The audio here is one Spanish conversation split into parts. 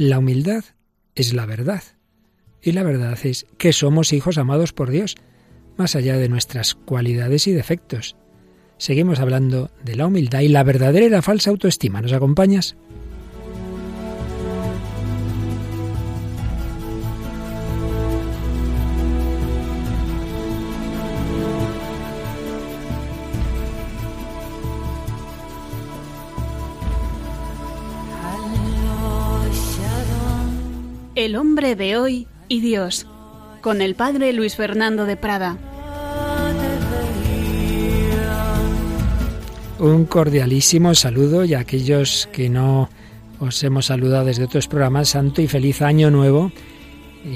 La humildad es la verdad. Y la verdad es que somos hijos amados por Dios, más allá de nuestras cualidades y defectos. Seguimos hablando de la humildad y la verdadera y la falsa autoestima. ¿Nos acompañas? El hombre de hoy y Dios, con el padre Luis Fernando de Prada. Un cordialísimo saludo y a aquellos que no os hemos saludado desde otros programas, santo y feliz año nuevo.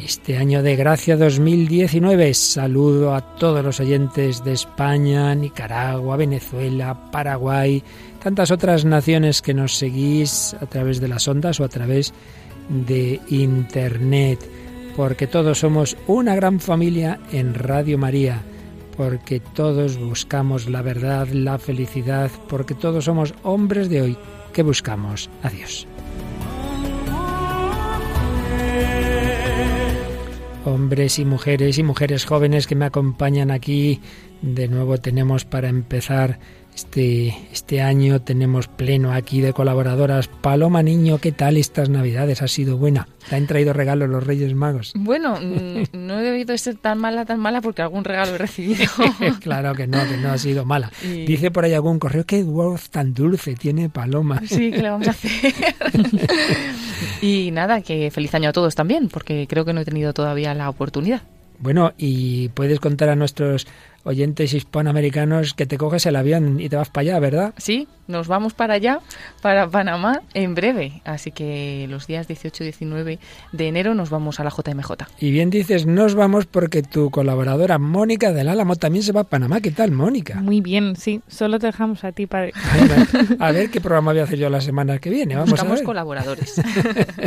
Este año de gracia 2019. Saludo a todos los oyentes de España, Nicaragua, Venezuela, Paraguay, tantas otras naciones que nos seguís a través de las ondas o a través de de Internet, porque todos somos una gran familia en Radio María, porque todos buscamos la verdad, la felicidad, porque todos somos hombres de hoy que buscamos a Dios. Hombres y mujeres y mujeres jóvenes que me acompañan aquí, de nuevo tenemos para empezar este, este año tenemos pleno aquí de colaboradoras. Paloma Niño, ¿qué tal estas Navidades? ¿Ha sido buena? ¿Te han traído regalos los Reyes Magos? Bueno, mm, no he debido ser tan mala, tan mala porque algún regalo he recibido. claro que no, que no ha sido mala. Dice por ahí algún correo, qué voz tan dulce tiene Paloma. Sí, que le vamos a hacer. y nada, que feliz año a todos también, porque creo que no he tenido todavía la oportunidad. Bueno, y puedes contar a nuestros oyentes hispanoamericanos que te coges el avión y te vas para allá, ¿verdad? Sí, nos vamos para allá, para Panamá, en breve. Así que los días 18 y 19 de enero nos vamos a la JMJ. Y bien dices, nos vamos porque tu colaboradora Mónica del Álamo también se va a Panamá. ¿Qué tal, Mónica? Muy bien, sí. Solo te dejamos a ti, padre. a ver qué programa voy a hacer yo la semana que viene. Vamos Buscamos a ver. colaboradores.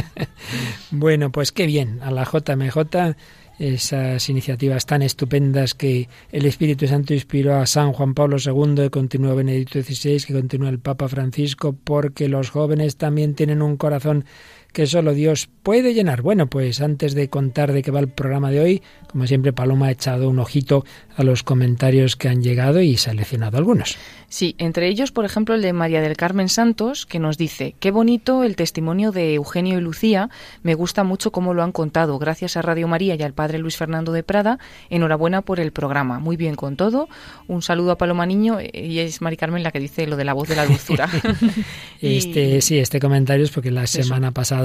bueno, pues qué bien. A la JMJ esas iniciativas tan estupendas que el Espíritu Santo inspiró a San Juan Pablo II, que continúa Benedicto XVI, que continúa el Papa Francisco, porque los jóvenes también tienen un corazón que solo Dios puede llenar. Bueno, pues antes de contar de qué va el programa de hoy, como siempre Paloma ha echado un ojito a los comentarios que han llegado y seleccionado algunos. Sí, entre ellos, por ejemplo, el de María del Carmen Santos, que nos dice, qué bonito el testimonio de Eugenio y Lucía, me gusta mucho cómo lo han contado, gracias a Radio María y al padre Luis Fernando de Prada, enhorabuena por el programa, muy bien con todo, un saludo a Paloma Niño, y es María Carmen la que dice lo de la voz de la dulzura. este, sí, este comentario es porque la semana pasada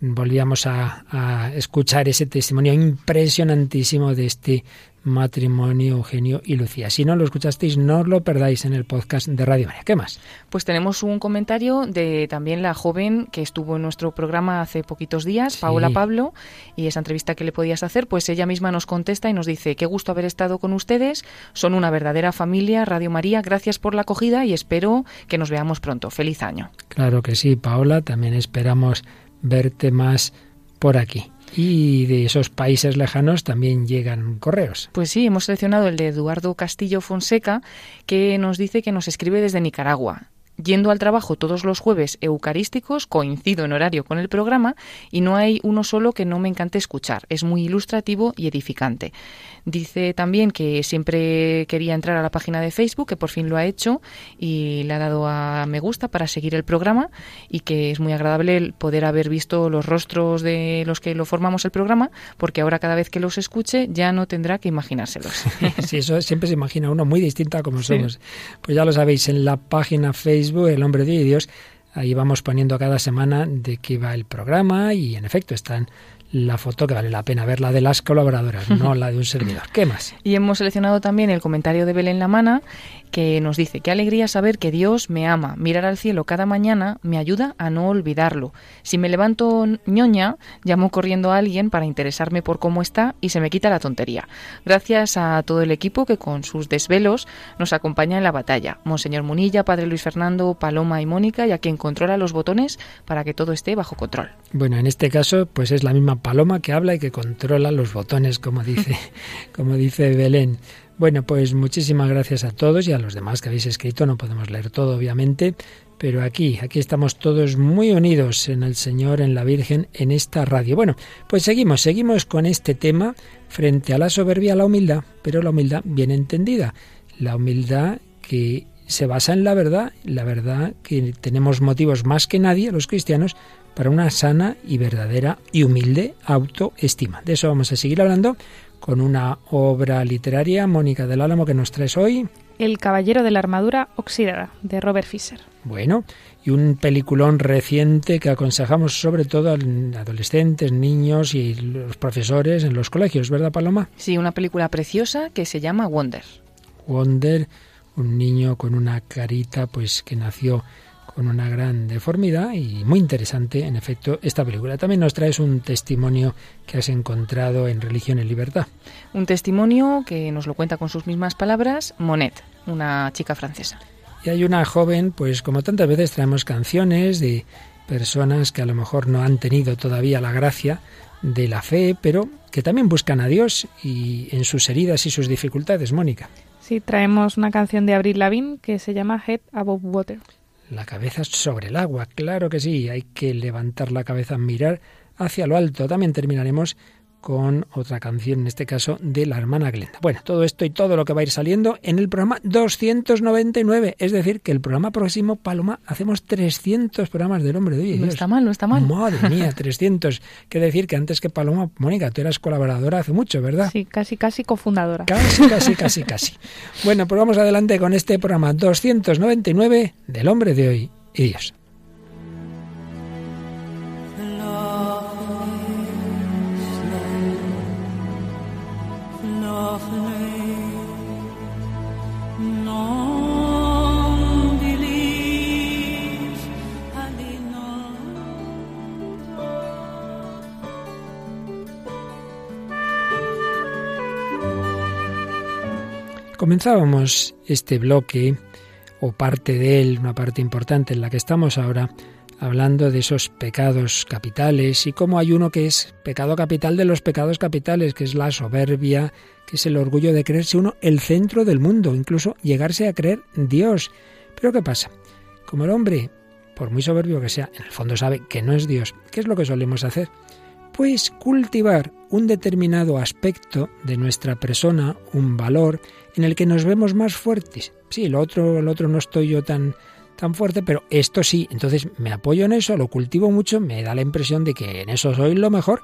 volvíamos a, a escuchar ese testimonio impresionantísimo de este matrimonio Eugenio y Lucía. Si no lo escuchasteis, no os lo perdáis en el podcast de Radio María. ¿Qué más? Pues tenemos un comentario de también la joven que estuvo en nuestro programa hace poquitos días, Sí. Paola Pablo, y esa entrevista que le podías hacer, pues ella misma nos contesta y nos dice, qué gusto haber estado con ustedes, son una verdadera familia, Radio María, gracias por la acogida y espero que nos veamos pronto. Feliz año. Claro que sí, Paola. También esperamos verte más por aquí. Y de esos países lejanos también llegan correos. Pues sí, hemos seleccionado el de Eduardo Castillo Fonseca, que nos dice que nos escribe desde Nicaragua. Yendo al trabajo todos los jueves eucarísticos, coincido en horario con el programa y no hay uno solo que no me encante escuchar. Es muy ilustrativo y edificante. Dice también que siempre quería entrar a la página de Facebook, que por fin lo ha hecho y le ha dado a me gusta para seguir el programa y que es muy agradable el poder haber visto los rostros de los que lo formamos el programa, porque ahora cada vez que los escuche ya no tendrá que imaginárselos. Sí, eso siempre se imagina uno muy distinto a como somos. Pues ya lo sabéis, en la página Facebook, El Hombre de Dios, ahí vamos poniendo cada semana de qué va el programa y en efecto están la foto que vale la pena ver, la de las colaboradoras, no la de un servidor. ¿Qué más? Y hemos seleccionado también el comentario de Belén Lamana, que nos dice, qué alegría saber que Dios me ama. Mirar al cielo cada mañana me ayuda a no olvidarlo. Si me levanto ñoña, llamo corriendo a alguien para interesarme por cómo está y se me quita la tontería. Gracias a todo el equipo que con sus desvelos nos acompaña en la batalla. Monseñor Munilla, Padre Luis Fernando, Paloma y Mónica, y a quien controla los botones para que todo esté bajo control. Bueno, en este caso, pues es la misma paloma que habla y que controla los botones, como dice, como dice Belén. Bueno, pues muchísimas gracias a todos y a los demás que habéis escrito. No podemos leer todo, obviamente, pero aquí, aquí estamos todos muy unidos en el Señor, en la Virgen, en esta radio. Bueno, pues seguimos, seguimos con este tema frente a la soberbia, la humildad, pero la humildad bien entendida, la humildad que se basa en la verdad, la verdad que tenemos motivos más que nadie, los cristianos, para una sana y verdadera y humilde autoestima. De eso vamos a seguir hablando con una obra literaria, Mónica del Álamo, que nos traes hoy. El Caballero de la Armadura Oxidada, de Robert Fisher. Bueno, y un peliculón reciente que aconsejamos sobre todo a adolescentes, niños y los profesores en los colegios, ¿verdad, Paloma? Sí, una película preciosa que se llama Wonder. Wonder, un niño con una carita pues que nació con una gran deformidad y muy interesante, en efecto, esta película. También nos traes un testimonio que has encontrado en Religión y Libertad. Un testimonio que nos lo cuenta con sus mismas palabras Monet, una chica francesa. Y hay una joven, pues como tantas veces traemos canciones de personas que a lo mejor no han tenido todavía la gracia de la fe, pero que también buscan a Dios y en sus heridas y sus dificultades, Mónica. Sí, traemos una canción de Abril Lavigne que se llama Head Above Water. La cabeza sobre el agua, claro que sí, hay que levantar la cabeza, mirar hacia lo alto. También terminaremos con otra canción, en este caso de la hermana Glenda. Bueno, todo esto y todo lo que va a ir saliendo en el programa 299, es decir, que el programa próximo, Paloma, hacemos 300 programas del hombre de hoy. No está mal, no está mal. Madre mía, 300. Quiere decir que antes que Paloma, Mónica, tú eras colaboradora hace mucho, ¿verdad? Sí, casi, casi cofundadora. Casi, casi, casi, casi. Bueno, pues vamos adelante con este programa 299 del hombre de hoy y Dios. Comenzábamos este bloque, o parte de él, una parte importante en la que estamos ahora, hablando de esos pecados capitales y cómo hay uno que es pecado capital de los pecados capitales, que es la soberbia, que es el orgullo de creerse uno el centro del mundo, incluso llegarse a creer Dios. Pero ¿qué pasa? Como el hombre, por muy soberbio que sea, en el fondo sabe que no es Dios, ¿qué es lo que solemos hacer? Pues cultivar un determinado aspecto de nuestra persona, un valor, en el que nos vemos más fuertes. Sí, lo otro, lo otro no estoy yo tan, tan fuerte, pero esto sí. Entonces me apoyo en eso, lo cultivo mucho, me da la impresión de que en eso soy lo mejor.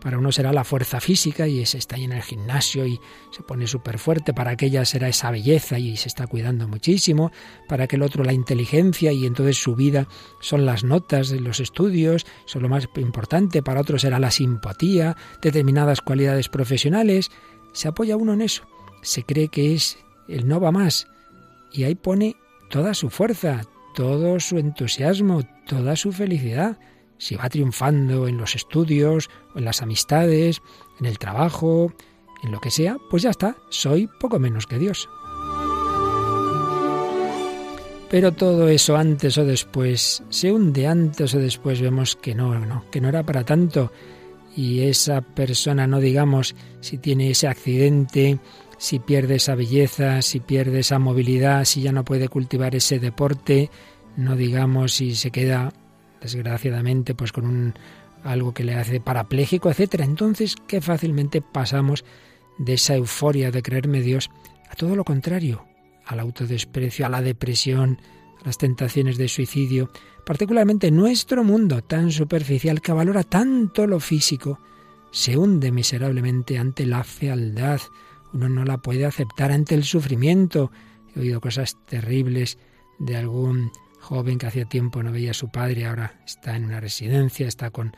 Para uno será la fuerza física y se está ahí en el gimnasio y se pone súper fuerte. Para aquella será esa belleza y se está cuidando muchísimo. Para aquel otro la inteligencia y entonces su vida son las notas de los estudios, son lo más importante. Para otro será la simpatía, determinadas cualidades profesionales. Se apoya uno en eso se cree que es el no va más. Y ahí pone toda su fuerza, todo su entusiasmo, toda su felicidad. Si va triunfando en los estudios, en las amistades, en el trabajo, en lo que sea, pues ya está, soy poco menos que Dios. Pero todo eso antes o después se hunde, antes o después vemos que no, que no era para tanto. Y esa persona, no digamos si tiene ese accidente si pierde esa belleza, si pierde esa movilidad, si ya no puede cultivar ese deporte, no digamos si se queda desgraciadamente pues con un algo que le hace parapléjico, etcétera. Entonces, qué fácilmente pasamos de esa euforia de creerme Dios a todo lo contrario, al autodesprecio, a la depresión, a las tentaciones de suicidio, particularmente nuestro mundo tan superficial que valora tanto lo físico, se hunde miserablemente ante la fealdad, uno no la puede aceptar ante el sufrimiento. He oído cosas terribles de algún joven que hacía tiempo no veía a su padre, ahora está en una residencia, está con,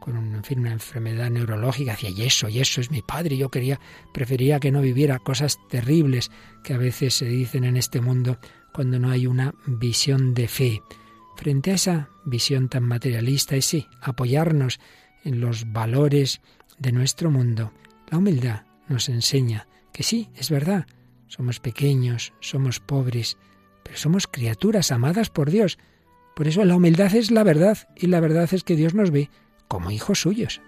con una enfermedad neurológica, hacía y eso, y eso es mi padre, yo quería, prefería que no viviera cosas terribles que a veces se dicen en este mundo cuando no hay una visión de fe. Frente a esa visión tan materialista, es sí, apoyarnos en los valores de nuestro mundo. La humildad nos enseña que sí, es verdad, somos pequeños, somos pobres, pero somos criaturas amadas por Dios. Por eso la humildad es la verdad y la verdad es que Dios nos ve como hijos suyos.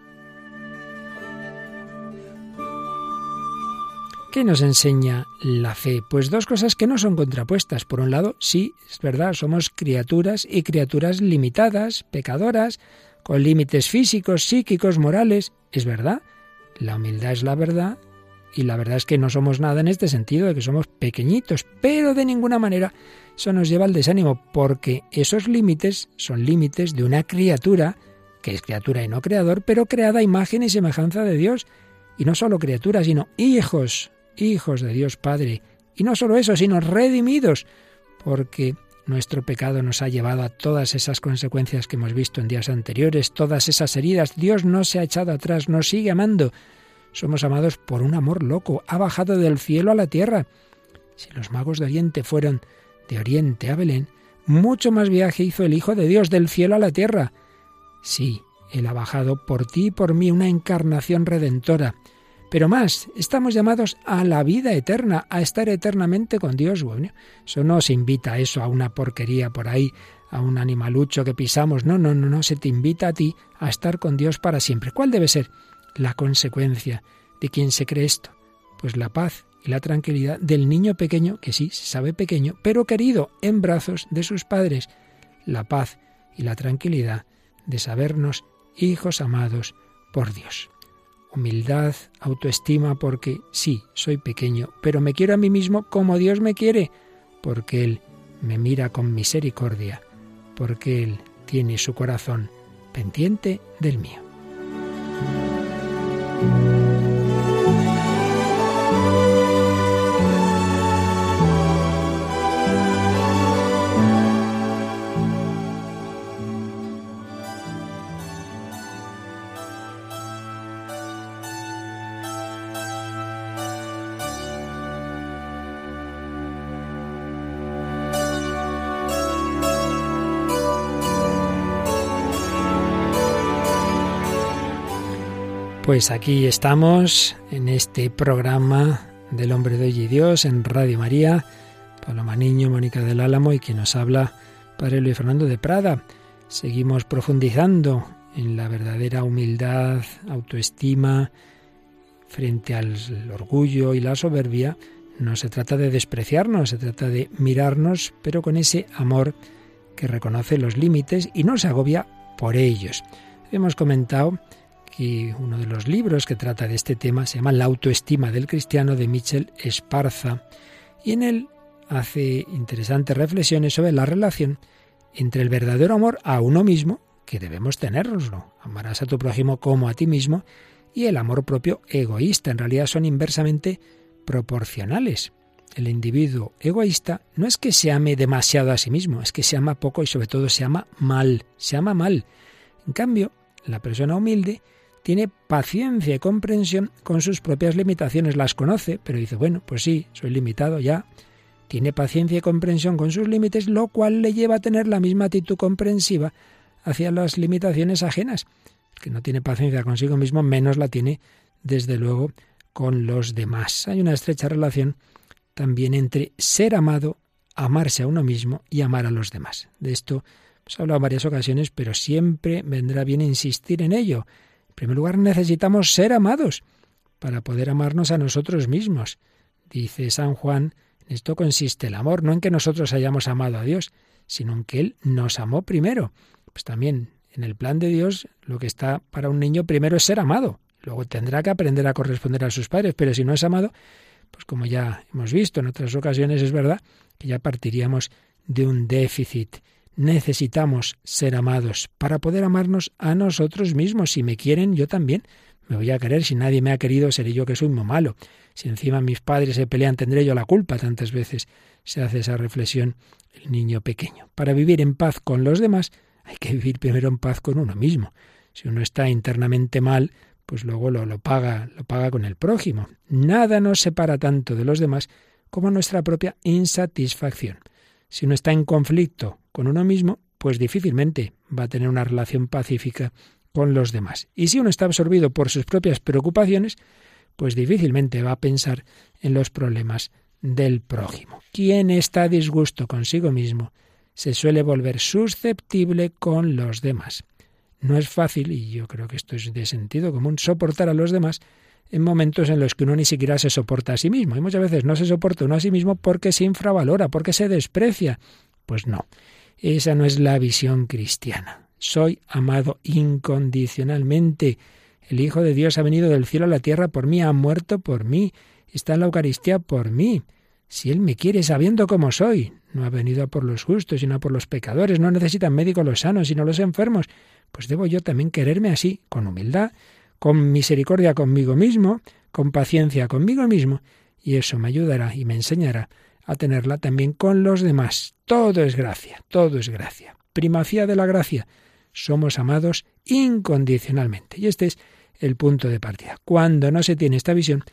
¿Qué nos enseña la fe? Pues dos cosas que no son contrapuestas. Por un lado, sí, es verdad, somos criaturas y criaturas limitadas, pecadoras, con límites físicos, psíquicos, morales. Es verdad, la humildad es la verdad y la verdad es que no somos nada en este sentido, de que somos pequeñitos, pero de ninguna manera eso nos lleva al desánimo, porque esos límites son límites de una criatura, que es criatura y no creador, pero creada a imagen y semejanza de Dios. Y no solo criaturas, sino hijos, hijos de Dios Padre. Y no solo eso, sino redimidos, porque nuestro pecado nos ha llevado a todas esas consecuencias que hemos visto en días anteriores, todas esas heridas. Dios no se ha echado atrás, nos sigue amando. Somos amados por un amor loco, ha bajado del cielo a la tierra. Si los magos de Oriente fueron de Oriente a Belén, mucho más viaje hizo el Hijo de Dios del cielo a la tierra. Sí, Él ha bajado por ti y por mí una encarnación redentora. Pero más, estamos llamados a la vida eterna, a estar eternamente con Dios. Bueno, eso no se invita a eso, a una porquería por ahí, a un animalucho que pisamos. No, no, no, no, se te invita a ti a estar con Dios para siempre. ¿Cuál debe ser la consecuencia de quien se cree esto? Pues la paz y la tranquilidad del niño pequeño, que sí, se sabe pequeño, pero querido en brazos de sus padres. La paz y la tranquilidad de sabernos hijos amados por Dios. Humildad, autoestima, porque sí, soy pequeño, pero me quiero a mí mismo como Dios me quiere, porque Él me mira con misericordia, porque Él tiene su corazón pendiente del mío. Pues aquí estamos en este programa del Hombre de Hoy y Dios en Radio María. Paloma Niño, Mónica del Álamo y quien nos habla, Padre Luis Fernando de Prada. Seguimos profundizando en la verdadera humildad, autoestima, frente al orgullo y la soberbia. No se trata de despreciarnos, se trata de mirarnos, pero con ese amor que reconoce los límites y no se agobia por ellos. Hemos comentado y uno de los libros que trata de este tema se llama La autoestima del cristiano de Michel Esparza y en él hace interesantes reflexiones sobre la relación entre el verdadero amor a uno mismo, que debemos tenerlo, amarás a tu prójimo como a ti mismo, y el amor propio egoísta. En realidad son inversamente proporcionales. El individuo egoísta no es que se ame demasiado a sí mismo, es que se ama poco y sobre todo se ama mal, se ama mal. En cambio, la persona humilde tiene paciencia y comprensión con sus propias limitaciones, las conoce, pero dice, bueno, pues sí, soy limitado ya. Tiene paciencia y comprensión con sus límites, lo cual le lleva a tener la misma actitud comprensiva hacia las limitaciones ajenas. El que no tiene paciencia consigo mismo, menos la tiene, desde luego, con los demás. Hay una estrecha relación también entre ser amado, amarse a uno mismo y amar a los demás. De esto hemos hablado en varias ocasiones, pero siempre vendrá bien insistir en ello primer lugar, necesitamos ser amados para poder amarnos a nosotros mismos. Dice San Juan, en esto consiste el amor, no en que nosotros hayamos amado a Dios, sino en que Él nos amó primero. Pues también en el plan de Dios lo que está para un niño primero es ser amado. Luego tendrá que aprender a corresponder a sus padres, pero si no es amado, pues como ya hemos visto en otras ocasiones, es verdad que ya partiríamos de un déficit necesitamos ser amados para poder amarnos a nosotros mismos. Si me quieren, yo también me voy a querer. Si nadie me ha querido, seré yo que soy muy malo. Si encima mis padres se pelean, tendré yo la culpa. Tantas veces se hace esa reflexión el niño pequeño. Para vivir en paz con los demás, hay que vivir primero en paz con uno mismo. Si uno está internamente mal, pues luego lo, lo paga, lo paga con el prójimo. Nada nos separa tanto de los demás como nuestra propia insatisfacción. Si uno está en conflicto con uno mismo, pues difícilmente va a tener una relación pacífica con los demás. Y si uno está absorbido por sus propias preocupaciones, pues difícilmente va a pensar en los problemas del prójimo. Quien está a disgusto consigo mismo se suele volver susceptible con los demás. No es fácil, y yo creo que esto es de sentido común, soportar a los demás en momentos en los que uno ni siquiera se soporta a sí mismo. Y muchas veces no se soporta uno a sí mismo porque se infravalora, porque se desprecia. Pues no, esa no es la visión cristiana. Soy amado incondicionalmente. El Hijo de Dios ha venido del cielo a la tierra por mí, ha muerto por mí, está en la Eucaristía por mí. Si Él me quiere sabiendo cómo soy, no ha venido por los justos, sino a por los pecadores, no necesitan médicos los sanos, sino los enfermos, pues debo yo también quererme así, con humildad, con misericordia conmigo mismo, con paciencia conmigo mismo, y eso me ayudará y me enseñará a tenerla también con los demás. Todo es gracia, todo es gracia. Primacía de la gracia. Somos amados incondicionalmente. Y este es el punto de partida. Cuando no se tiene esta visión,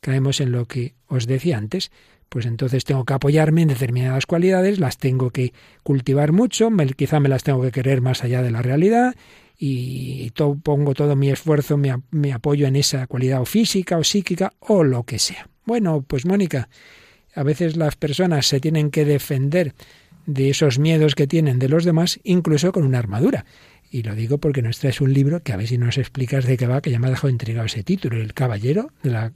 caemos en lo que os decía antes, pues entonces tengo que apoyarme en determinadas cualidades, las tengo que cultivar mucho, quizá me las tengo que querer más allá de la realidad y pongo todo mi esfuerzo, me apoyo en esa cualidad o física o psíquica o lo que sea. Bueno, pues Mónica, a veces las personas se tienen que defender de esos miedos que tienen de los demás, incluso con una armadura. Y lo digo porque nos traes un libro que a ver si nos explicas de qué va, que ya me ha dejado intrigado ese título, El Caballero de la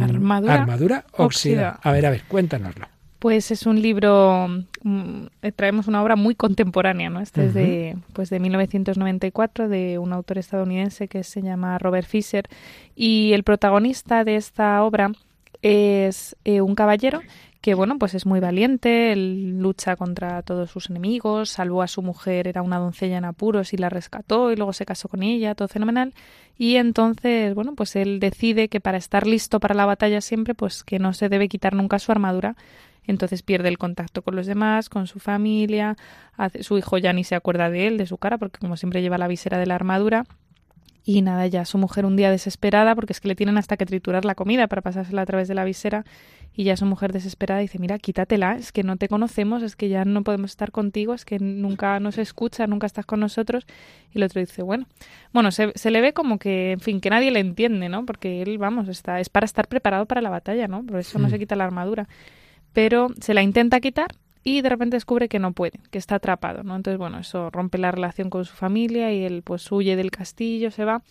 Armadura, armadura oxidada. A ver, a ver, cuéntanoslo. Pues es un libro, mm, traemos una obra muy contemporánea, ¿no? Este es de, pues de 1994 de un autor estadounidense que se llama Robert Fisher y el protagonista de esta obra es eh, un caballero que bueno, pues es muy valiente, él lucha contra todos sus enemigos, salvó a su mujer, era una doncella en apuros y la rescató y luego se casó con ella, todo fenomenal. Y entonces, bueno, pues él decide que para estar listo para la batalla siempre, pues que no se debe quitar nunca su armadura. Entonces pierde el contacto con los demás, con su familia, su hijo ya ni se acuerda de él, de su cara, porque como siempre lleva la visera de la armadura. Y nada, ya su mujer un día desesperada, porque es que le tienen hasta que triturar la comida para pasársela a través de la visera, y ya su mujer desesperada dice, mira, quítatela, es que no te conocemos, es que ya no podemos estar contigo, es que nunca nos escucha, nunca estás con nosotros. Y el otro dice, bueno, bueno, se, se le ve como que, en fin, que nadie le entiende, ¿no? Porque él, vamos, está, es para estar preparado para la batalla, ¿no? Por eso no se quita la armadura. Pero se la intenta quitar y de repente descubre que no puede, que está atrapado, ¿no? Entonces, bueno, eso rompe la relación con su familia y él pues huye del castillo, se va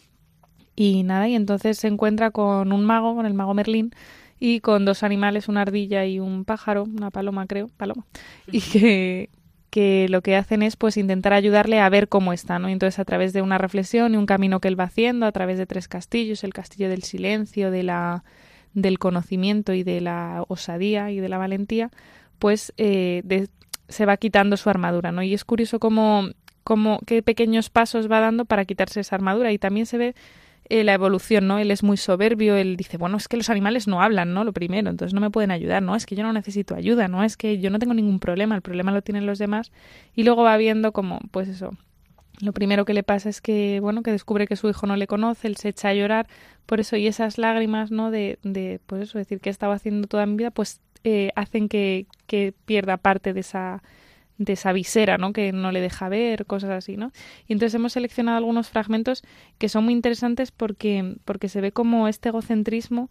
y nada, y entonces se encuentra con un mago, con el mago Merlín y con dos animales, una ardilla y un pájaro, una paloma creo, paloma, y que, que lo que hacen es pues intentar ayudarle a ver cómo está, ¿no? Y entonces a través de una reflexión y un camino que él va haciendo, a través de tres castillos, el castillo del silencio, de la del conocimiento y de la osadía y de la valentía, pues eh, se va quitando su armadura, ¿no? Y es curioso cómo, cómo, qué pequeños pasos va dando para quitarse esa armadura y también se ve eh, la evolución, ¿no? Él es muy soberbio, él dice, bueno, es que los animales no hablan, ¿no? Lo primero, entonces no me pueden ayudar, ¿no? Es que yo no necesito ayuda, ¿no? Es que yo no tengo ningún problema, el problema lo tienen los demás. Y luego va viendo como, pues eso, lo primero que le pasa es que, bueno, que descubre que su hijo no le conoce, él se echa a llorar, por eso, y esas lágrimas, ¿no? De, de pues eso, decir que estaba haciendo toda mi vida, pues eh, hacen que, que, pierda parte de esa de esa visera, ¿no? Que no le deja ver, cosas así, ¿no? Y entonces hemos seleccionado algunos fragmentos que son muy interesantes porque, porque se ve como este egocentrismo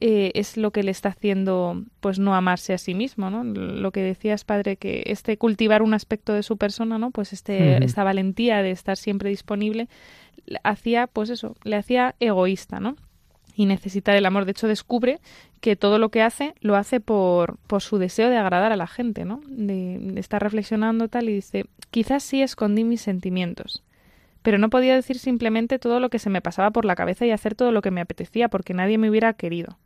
eh, es lo que le está haciendo pues no amarse a sí mismo, ¿no? Lo que decías, padre, que este cultivar un aspecto de su persona, ¿no? Pues este, esta valentía de estar siempre disponible, hacía, pues eso, le hacía egoísta, ¿no? Y necesitar el amor. De hecho, descubre que todo lo que hace lo hace por, por su deseo de agradar a la gente, ¿no? De, estar reflexionando tal y dice, quizás sí escondí mis sentimientos, pero no podía decir simplemente todo lo que se me pasaba por la cabeza y hacer todo lo que me apetecía porque nadie me hubiera querido.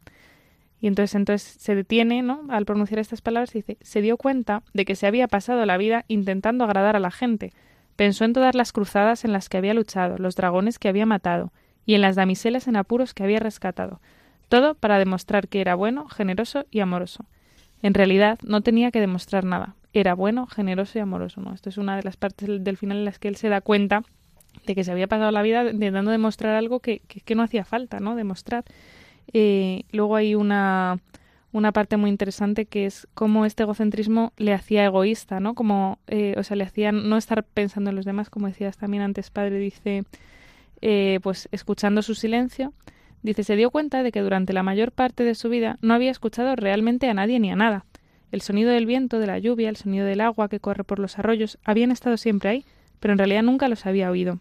Y entonces, entonces se detiene, ¿no? Al pronunciar estas palabras dice, se dio cuenta de que se había pasado la vida intentando agradar a la gente. Pensó en todas las cruzadas en las que había luchado, los dragones que había matado, y en las damiselas en apuros que había rescatado, todo para demostrar que era bueno, generoso y amoroso. En realidad no tenía que demostrar nada, era bueno, generoso y amoroso. ¿no? Esto es una de las partes del final en las que él se da cuenta de que se había pasado la vida intentando demostrar algo que, que, no hacía falta, ¿no? Demostrar. Eh, luego hay una, una parte muy interesante que es cómo este egocentrismo le hacía egoísta, ¿no? Como, eh, o sea, le hacía no estar pensando en los demás, como decías también antes, padre, dice, eh, pues escuchando su silencio, dice, se dio cuenta de que durante la mayor parte de su vida no había escuchado realmente a nadie ni a nada. El sonido del viento, de la lluvia, el sonido del agua que corre por los arroyos habían estado siempre ahí, pero en realidad nunca los había oído.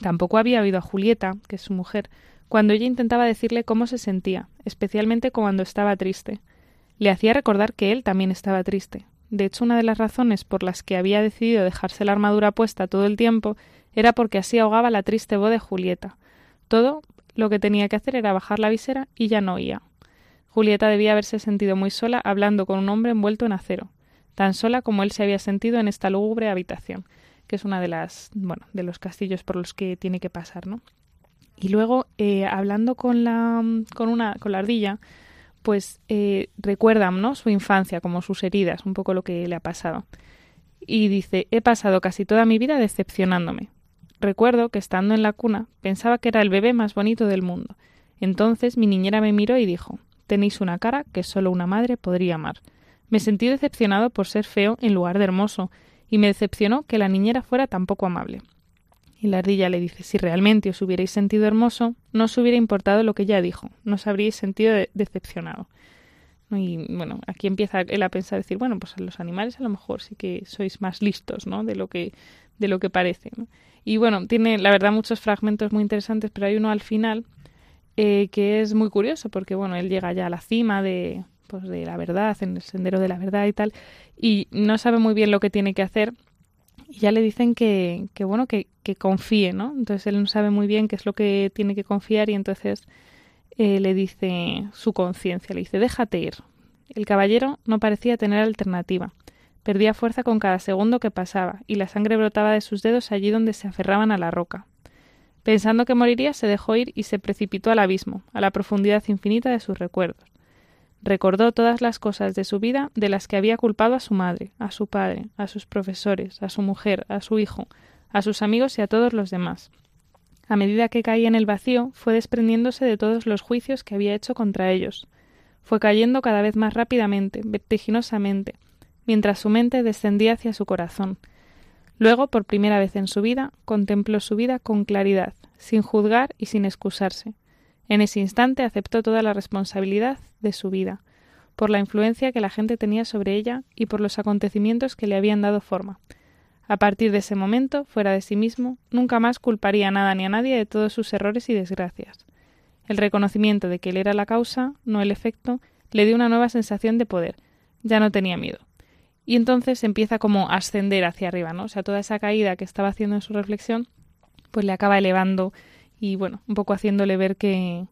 Tampoco había oído a Julieta, que es su mujer, cuando ella intentaba decirle cómo se sentía, especialmente cuando estaba triste. Le hacía recordar que él también estaba triste. De hecho, una de las razones por las que había decidido dejarse la armadura puesta todo el tiempo era porque así ahogaba la triste voz de Julieta. Todo lo que tenía que hacer era bajar la visera y ya no oía. Julieta debía haberse sentido muy sola hablando con un hombre envuelto en acero, tan sola como él se había sentido en esta lúgubre habitación, que es una de las, bueno, de los castillos por los que tiene que pasar, ¿no? Y luego, eh, hablando con la, con una, con la ardilla, pues eh, recuerdan. Su infancia, como sus heridas, un poco lo que le ha pasado. Y dice, he pasado casi toda mi vida decepcionándome. Recuerdo que estando en la cuna pensaba que era el bebé más bonito del mundo. Entonces mi niñera me miró y dijo, tenéis una cara que solo una madre podría amar. Me sentí decepcionado por ser feo en lugar de hermoso, y me decepcionó que la niñera fuera tan poco amable. Y la ardilla le dice, si realmente os hubierais sentido hermoso, no os hubiera importado lo que ella dijo, no os habríais sentido decepcionado. Y bueno, aquí empieza él a pensar, decir, bueno, pues los animales a lo mejor sí que sois más listos, ¿no? De lo que, de lo que parece. Y bueno, tiene la verdad muchos fragmentos muy interesantes, pero hay uno al final eh, que es muy curioso, porque bueno, él llega ya a la cima de, pues, de la verdad, en el sendero de la verdad y tal, y no sabe muy bien lo que tiene que hacer, y ya le dicen que, que bueno, que, que, confíe, ¿no? Entonces él no sabe muy bien qué es lo que tiene que confiar y entonces eh, le dice su conciencia, le dice, déjate ir. El caballero no parecía tener alternativa. Perdía fuerza con cada segundo que pasaba, y la sangre brotaba de sus dedos allí donde se aferraban a la roca. Pensando que moriría, se dejó ir y se precipitó al abismo, a la profundidad infinita de sus recuerdos. Recordó todas las cosas de su vida de las que había culpado a su madre, a su padre, a sus profesores, a su mujer, a su hijo, a sus amigos y a todos los demás. A medida que caía en el vacío, fue desprendiéndose de todos los juicios que había hecho contra ellos. Fue cayendo cada vez más rápidamente, vertiginosamente, mientras su mente descendía hacia su corazón. Luego, por primera vez en su vida, contempló su vida con claridad, sin juzgar y sin excusarse. En ese instante aceptó toda la responsabilidad de su vida, por la influencia que la gente tenía sobre ella y por los acontecimientos que le habían dado forma. A partir de ese momento, fuera de sí mismo, nunca más culparía a nada ni a nadie de todos sus errores y desgracias. El reconocimiento de que él era la causa, no el efecto, le dio una nueva sensación de poder. Ya no tenía miedo. Y entonces empieza como a ascender hacia arriba, ¿no? O sea, toda esa caída que estaba haciendo en su reflexión, pues le acaba elevando y bueno, un poco haciéndole ver que,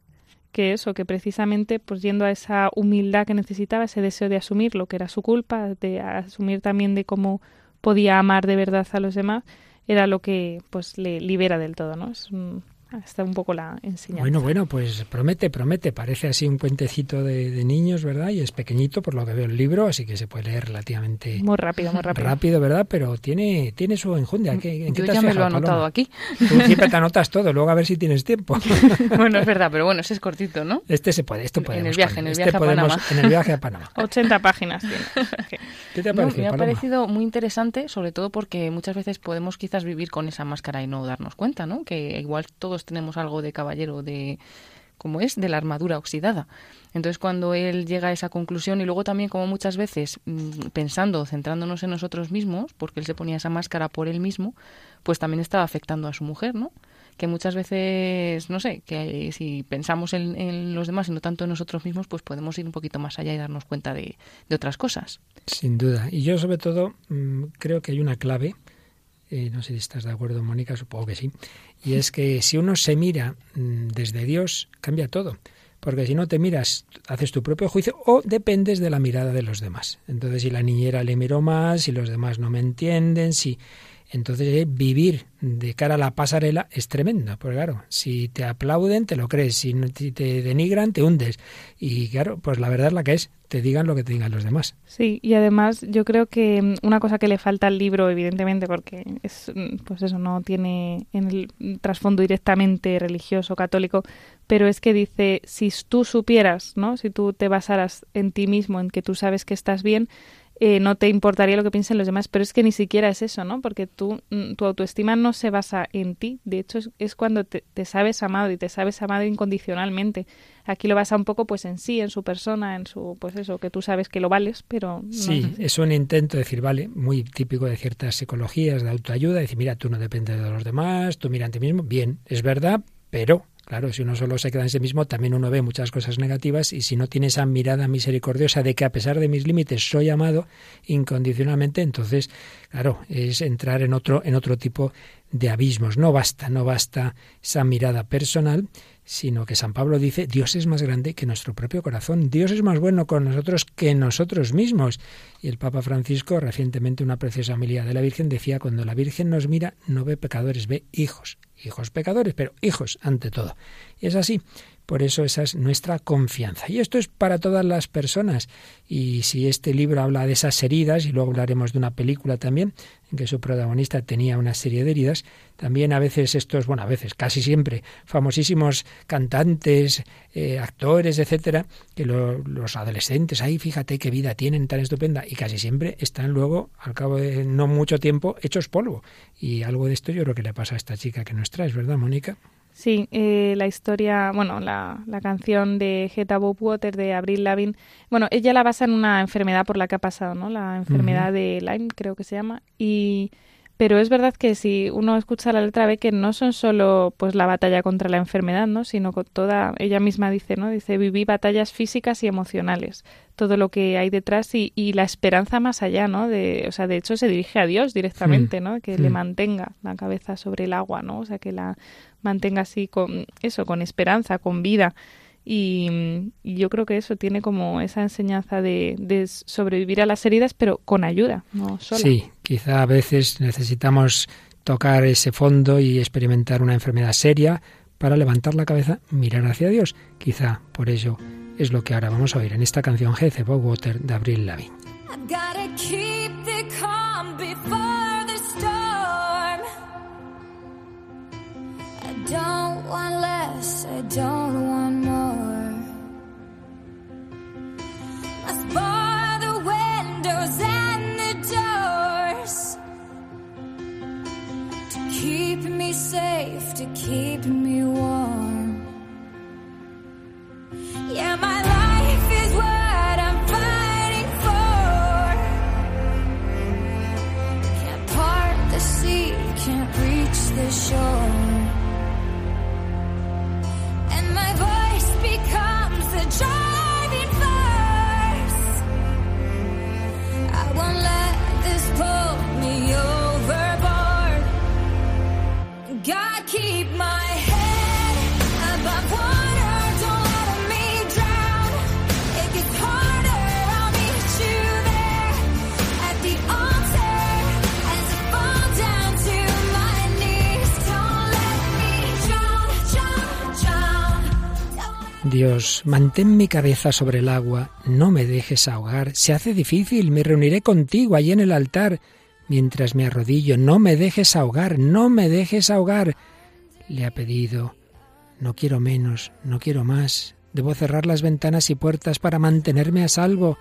que eso, que precisamente pues yendo a esa humildad que necesitaba, ese deseo de asumir lo que era su culpa, de asumir también de cómo podía amar de verdad a los demás, era lo que pues le libera del todo, ¿no? Es un, Está un poco la enseñanza. Bueno, bueno, pues promete, promete. Parece así un puentecito de, niños, ¿verdad? Y es pequeñito por lo que veo el libro, así que se puede leer relativamente... Muy rápido, muy rápido. Rápido, ¿verdad? Pero tiene, tiene su enjundia. ¿En Yo ya me lo he anotado aquí. Tú siempre te anotas todo, luego a ver si tienes tiempo. bueno, es verdad, pero bueno, ese es cortito, ¿no? Este se puede, esto En el viaje, en el este viaje a Panamá. En el viaje a Panamá. 80 páginas tiene. ¿Qué te ha parecido, Me ha parecido muy interesante, sobre todo porque muchas veces podemos quizás vivir con esa máscara y no darnos cuenta, ¿no? Que igual tenemos algo de caballero de como es de la armadura oxidada. Entonces cuando él llega a esa conclusión y luego también como muchas veces mm, pensando, centrándonos en nosotros mismos, porque él se ponía esa máscara por él mismo, pues también estaba afectando a su mujer, ¿no? Que muchas veces, no sé, que si pensamos en, los demás y no tanto en nosotros mismos, pues podemos ir un poquito más allá y darnos cuenta de, de otras cosas. Sin duda. Y yo sobre todo mm, creo que hay una clave eh, no sé si estás de acuerdo, Mónica, supongo que sí, y es que si uno se mira mm, desde Dios, cambia todo. Porque si no te miras, haces tu propio juicio o dependes de la mirada de los demás. Entonces, si la niñera le miró más, si los demás no me entienden, si entonces, eh, vivir de cara a la pasarela es tremendo, porque claro, si te aplauden, te lo crees, si te denigran, te hundes. Y claro, pues la verdad es la que es, te digan lo que te digan los demás. Sí, y además yo creo que mm, una cosa que le falta al libro, evidentemente, porque es, mm, pues eso no tiene en el trasfondo directamente religioso, católico, pero es que dice, si tú supieras, ¿no? Si tú te basaras en ti mismo, en que tú sabes que estás bien, eh, no te importaría lo que piensen los demás, pero es que ni siquiera es eso, ¿no? Porque tú, mm, tu autoestima no se basa en ti, de hecho es, cuando te, sabes amado y te sabes amado incondicionalmente. Aquí lo basa un poco pues en sí, en su persona, en su, pues eso, que tú sabes que lo vales, pero... sí, es, un intento de decir, vale, muy típico de ciertas psicologías de autoayuda, decir, mira, tú no dependes de los demás, tú mira a ti mismo, bien, es verdad, pero Claro, si uno solo se queda en sí mismo, también uno ve muchas cosas negativas y si no tiene esa mirada misericordiosa de que a pesar de mis límites soy amado incondicionalmente, entonces, claro, es entrar en otro en otro tipo de abismos. No basta, no basta esa mirada personal, sino que San Pablo dice, Dios es más grande que nuestro propio corazón, Dios es más bueno con nosotros que nosotros mismos. Y el Papa Francisco, recientemente una preciosa homilía de la Virgen, decía, cuando la Virgen nos mira, no ve pecadores, ve hijos hijos pecadores, pero hijos ante todo. Y es así. Por eso esa es nuestra confianza. Y esto es para todas las personas. Y si este libro habla de esas heridas, y luego hablaremos de una película también, en que su protagonista tenía una serie de heridas, también a veces estos, bueno, a veces, casi siempre, famosísimos cantantes, eh, actores, etcétera, que los adolescentes, ahí fíjate qué vida tienen tan estupenda, y casi siempre están luego, al cabo de no mucho tiempo, hechos polvo. Y algo de esto yo creo que le pasa a esta chica que nos traes, ¿verdad, Mónica? Sí, eh, la historia, bueno, la, la canción de Geta Bob Water de Abril Lavigne, bueno, ella la basa en una enfermedad por la que ha pasado, ¿no? La enfermedad de Lyme, creo que se llama, y pero es verdad que si uno escucha la letra ve que no son solo pues la batalla contra la enfermedad, ¿no? sino con toda ella misma dice, ¿no? Dice, viví batallas físicas y emocionales, todo lo que hay detrás y, y la esperanza más allá, ¿no? De, o sea, de hecho se dirige a Dios directamente. ¿no? Que le mantenga la cabeza sobre el agua, ¿no? O sea, que la mantenga así con eso, con esperanza, con vida. Y, yo creo que eso tiene como esa enseñanza de, sobrevivir a las heridas, pero con ayuda, no sola. Sí, quizá a veces necesitamos tocar ese fondo y experimentar una enfermedad seria para levantar la cabeza, mirar hacia Dios. Quizá por ello es lo que ahora vamos a oír en esta canción Gece Water de Abril Lavigne. Don't Mantén mi cabeza sobre el agua, no me dejes ahogar. Se hace difícil, me reuniré contigo allí en el altar. Mientras me arrodillo, no me dejes ahogar, no me dejes ahogar. Le ha pedido, no quiero menos, no quiero más. Debo cerrar las ventanas y puertas para mantenerme a salvo.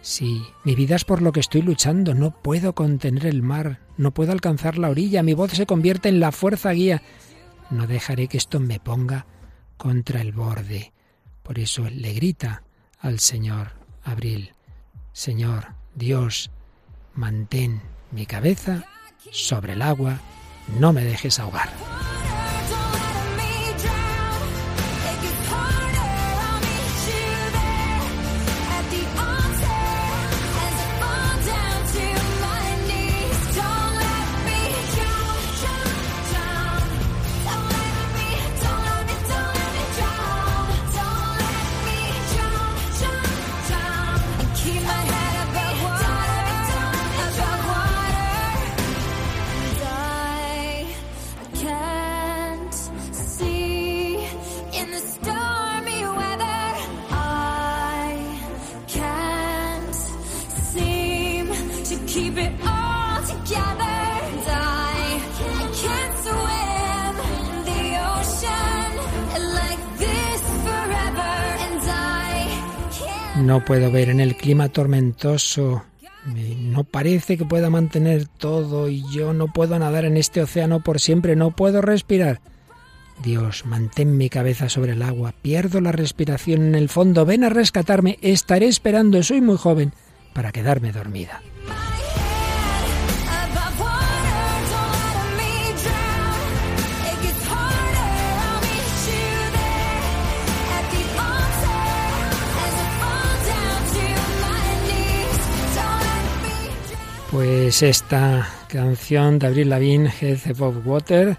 Sí, mi vida es por lo que estoy luchando. No puedo contener el mar, no puedo alcanzar la orilla. Mi voz se convierte en la fuerza guía. No dejaré que esto me ponga contra el borde. Por eso le grita al Señor Abril, Señor Dios, mantén mi cabeza sobre el agua, no me dejes ahogar. No puedo ver en el clima tormentoso. No parece que pueda mantener todo y yo no puedo nadar en este océano por siempre, no puedo respirar. Dios, mantén mi cabeza sobre el agua, pierdo la respiración en el fondo, ven a rescatarme, estaré esperando, soy muy joven, para quedarme dormida. Pues esta canción de Abril Lavigne, Head of Water,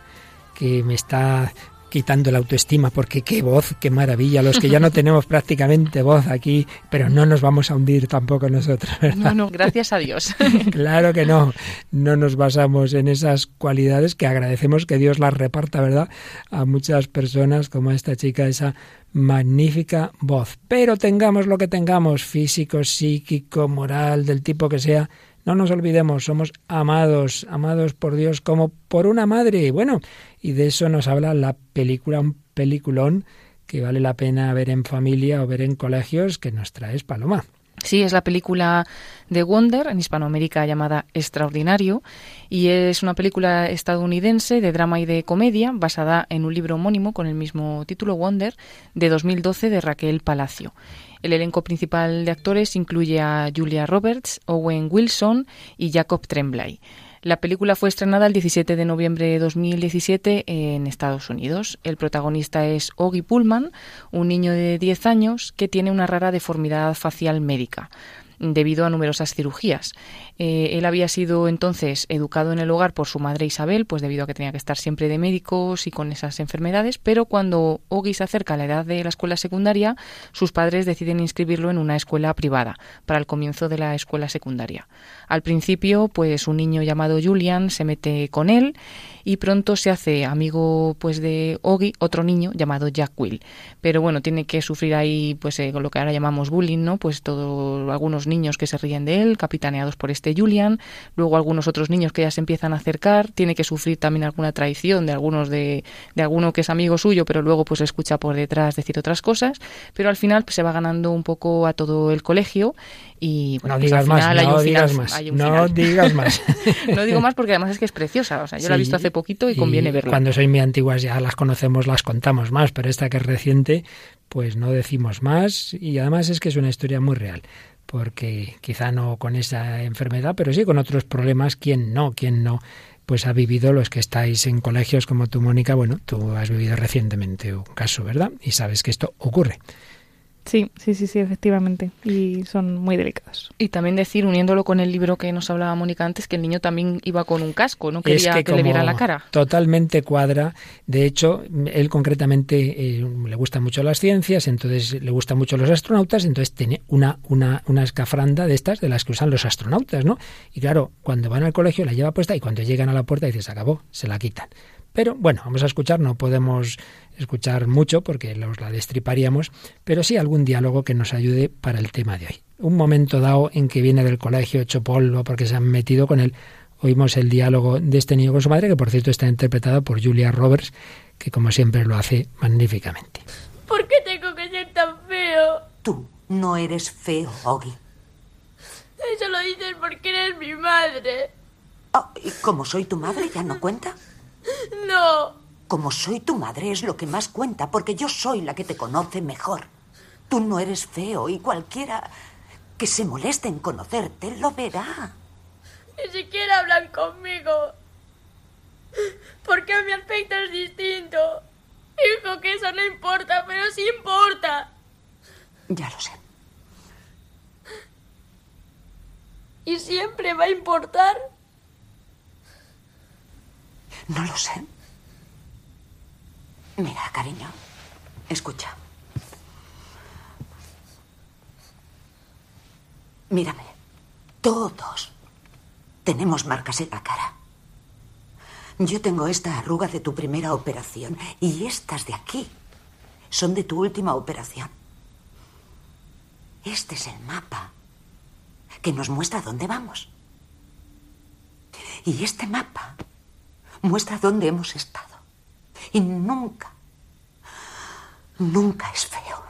que me está quitando la autoestima, porque qué voz, qué maravilla, los que ya no tenemos prácticamente voz aquí, pero no nos vamos a hundir tampoco nosotros, ¿verdad? No, no, gracias a Dios. claro que no, no nos basamos en esas cualidades que agradecemos que Dios las reparta, ¿verdad? A muchas personas como esta chica, esa magnífica voz. Pero tengamos lo que tengamos, físico, psíquico, moral, del tipo que sea, no nos olvidemos, somos amados, amados por Dios como por una madre. Bueno, y de eso nos habla la película, un peliculón que vale la pena ver en familia o ver en colegios que nos traes, Paloma. Sí, es la película de Wonder, en Hispanoamérica llamada Extraordinario, y es una película estadounidense de drama y de comedia basada en un libro homónimo con el mismo título, Wonder, de 2012 de Raquel Palacio. El elenco principal de actores incluye a Julia Roberts, Owen Wilson y Jacob Tremblay. La película fue estrenada el 17 de noviembre de 2017 en Estados Unidos. El protagonista es Oggy Pullman, un niño de 10 años que tiene una rara deformidad facial médica debido a numerosas cirugías. Eh, él había sido entonces educado en el hogar por su madre Isabel, pues debido a que tenía que estar siempre de médicos y con esas enfermedades, pero cuando Ogi se acerca a la edad de la escuela secundaria, sus padres deciden inscribirlo en una escuela privada para el comienzo de la escuela secundaria. Al principio, pues un niño llamado Julian se mete con él y pronto se hace amigo pues de Ogi, otro niño llamado Jack Will. Pero bueno, tiene que sufrir ahí pues eh, lo que ahora llamamos bullying, ¿no? Pues todos algunos niños que se ríen de él, capitaneados por este Julian, luego algunos otros niños que ya se empiezan a acercar, tiene que sufrir también alguna traición de algunos de, de alguno que es amigo suyo, pero luego pues escucha por detrás decir otras cosas, pero al final pues, se va ganando un poco a todo el colegio y bueno, no pues, digas más, no digas más, no digas más. no digo más porque además es que es preciosa, o sea, yo la he visto hace poquito y, conviene verla. Cuando soy muy antiguas ya las conocemos, las contamos más, pero esta que es reciente, pues no decimos más y además es que es una historia muy real porque quizá no con esa enfermedad, pero sí con otros problemas, ¿quién no? ¿Quién no? Pues ha vivido los que estáis en colegios como tú, Mónica, bueno, tú has vivido recientemente un caso, ¿verdad? Y sabes que esto ocurre. Sí, sí, sí, sí, efectivamente. Y son muy delicados. Y también decir, uniéndolo con el libro que nos hablaba Mónica antes, que el niño también iba con un casco, no quería que, le viera la cara. Totalmente cuadra. De hecho, él concretamente eh, le gustan mucho las ciencias, entonces le gustan mucho los astronautas, entonces tiene una, una, una escafranda de estas de las que usan los astronautas, ¿no? Y claro, cuando van al colegio la lleva puesta y cuando llegan a la puerta dice, se acabó, se la quitan. Pero bueno, vamos a escuchar, no podemos escuchar mucho porque los la destriparíamos, pero sí algún diálogo que nos ayude para el tema de hoy. Un momento dado en que viene del colegio hecho polvo porque se han metido con él, oímos el diálogo de este niño con su madre, que por cierto está interpretada por Julia Roberts, que como siempre lo hace magníficamente. ¿Por qué tengo que ser tan feo? Tú no eres feo, Oggy. Eso lo dices porque eres mi madre. Oh, ¿Y como soy tu madre ya no cuenta? No. Como soy tu madre es lo que más cuenta, porque yo soy la que te conoce mejor. Tú no eres feo y cualquiera que se moleste en conocerte lo verá. Ni siquiera hablan conmigo. Porque mi aspecto es distinto. Dijo que eso no importa, pero sí importa. Ya lo sé. ¿Y siempre va a importar? No lo sé. Mira, cariño, escucha. Mírame, todos tenemos marcas en la cara. Yo tengo esta arruga de tu primera operación y estas de aquí son de tu última operación. Este es el mapa que nos muestra dónde vamos. Y este mapa muestra dónde hemos estado. Y nunca, nunca es feo.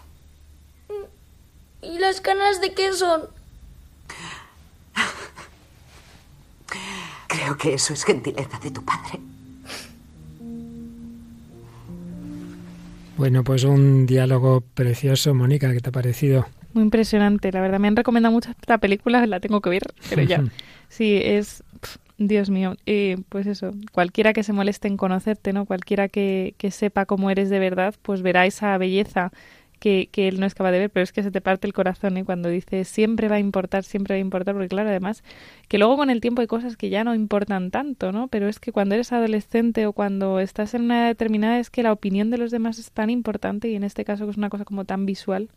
¿Y las canas de qué son? Creo que eso es gentileza de tu padre. Bueno, pues un diálogo precioso, Mónica, ¿qué te ha parecido? Muy impresionante, la verdad. Me han recomendado mucho esta película, la tengo que ver, pero ya. Sí, es Dios mío, eh, pues eso, cualquiera que se moleste en conocerte, ¿no? Cualquiera que, que sepa cómo eres de verdad, pues verá esa belleza que, que él no es capaz de ver, pero es que se te parte el corazón ¿eh? cuando dice siempre va a importar, siempre va a importar, porque claro, además, que luego con el tiempo hay cosas que ya no importan tanto, ¿no? Pero es que cuando eres adolescente o cuando estás en una edad determinada es que la opinión de los demás es tan importante y en este caso que es una cosa como tan visual.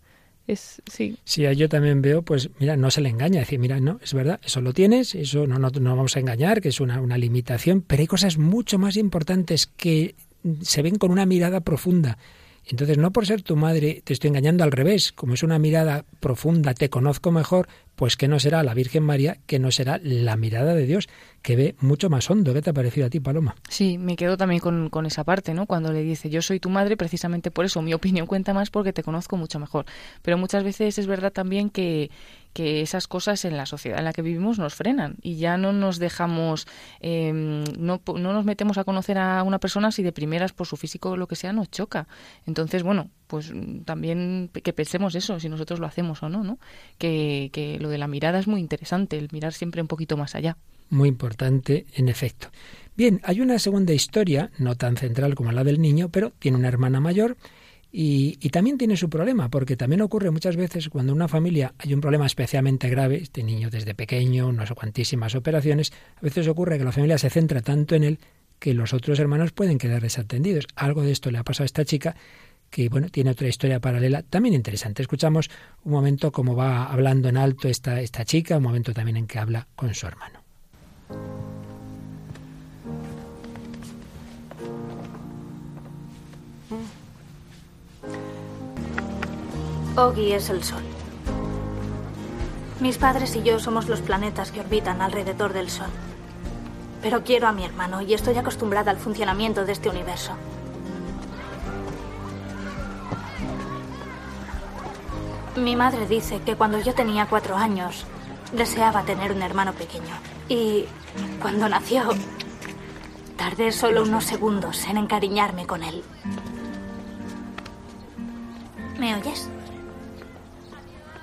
Sí. Sí, yo también veo, pues mira, no se le engaña, decir, mira, no, es verdad, eso lo tienes, eso no, no, no vamos a engañar, que es una, una limitación, pero hay cosas mucho más importantes que se ven con una mirada profunda entonces, no por ser tu madre te estoy engañando al revés, como es una mirada profunda, te conozco mejor, pues que no será la Virgen María, que no será la mirada de Dios, que ve mucho más hondo. ¿Qué te ha parecido a ti, Paloma? Sí, me quedo también con, con, esa parte, ¿no? Cuando le dice, yo soy tu madre, precisamente por eso mi opinión cuenta más porque te conozco mucho mejor. Pero muchas veces es verdad también que, que esas cosas en la sociedad en la que vivimos nos frenan y ya no nos dejamos, eh, no, no nos metemos a conocer a una persona si de primeras por su físico o lo que sea nos choca. Entonces, bueno, pues también que pensemos eso, si nosotros lo hacemos o no, ¿no? Que, que lo de la mirada es muy interesante, el mirar siempre un poquito más allá. Muy importante, en efecto. Bien, hay una segunda historia, no tan central como la del niño, pero tiene una hermana mayor y, y, también tiene su problema, porque también ocurre muchas veces cuando en una familia hay un problema especialmente grave, este niño desde pequeño, no sé cuantísimas operaciones, a veces ocurre que la familia se centra tanto en él que los otros hermanos pueden quedar desatendidos. Algo de esto le ha pasado a esta chica que bueno, tiene otra historia paralela también interesante. Escuchamos un momento cómo va hablando en alto esta, esta chica, un momento también en que habla con su hermano. Ogi es el Sol. Mis padres y yo somos los planetas que orbitan alrededor del Sol. Pero quiero a mi hermano y estoy acostumbrada al funcionamiento de este universo. Mi madre dice que cuando yo tenía cuatro años deseaba tener un hermano pequeño. Y cuando nació, tardé solo unos segundos en encariñarme con él. ¿Me oyes?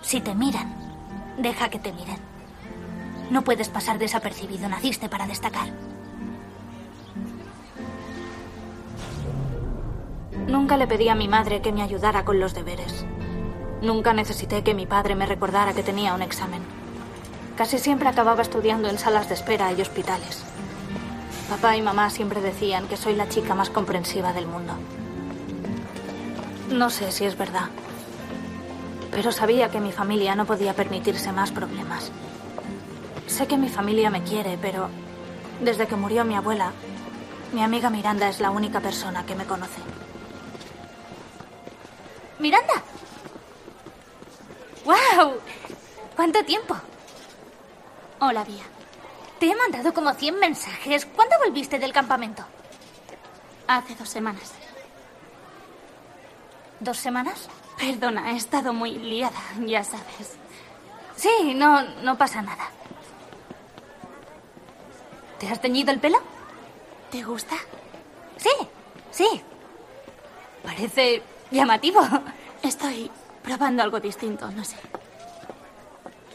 Si te miran, deja que te miren. No puedes pasar desapercibido, naciste para destacar. Nunca le pedí a mi madre que me ayudara con los deberes. Nunca necesité que mi padre me recordara que tenía un examen. Casi siempre acababa estudiando en salas de espera y hospitales. Papá y mamá siempre decían que soy la chica más comprensiva del mundo. No sé si es verdad, pero sabía que mi familia no podía permitirse más problemas. Sé que mi familia me quiere, pero desde que murió mi abuela, mi amiga Miranda es la única persona que me conoce. ¡Miranda! ¡Wow! ¿Cuánto tiempo? Hola, Vía. Te he mandado como 100 mensajes. ¿Cuándo volviste del campamento? Hace dos semanas. ¿Dos semanas? Perdona, he estado muy liada, ya sabes. Sí, no, no pasa nada. ¿Te has teñido el pelo? ¿Te gusta? Sí, sí. Parece llamativo. Estoy probando algo distinto, no sé.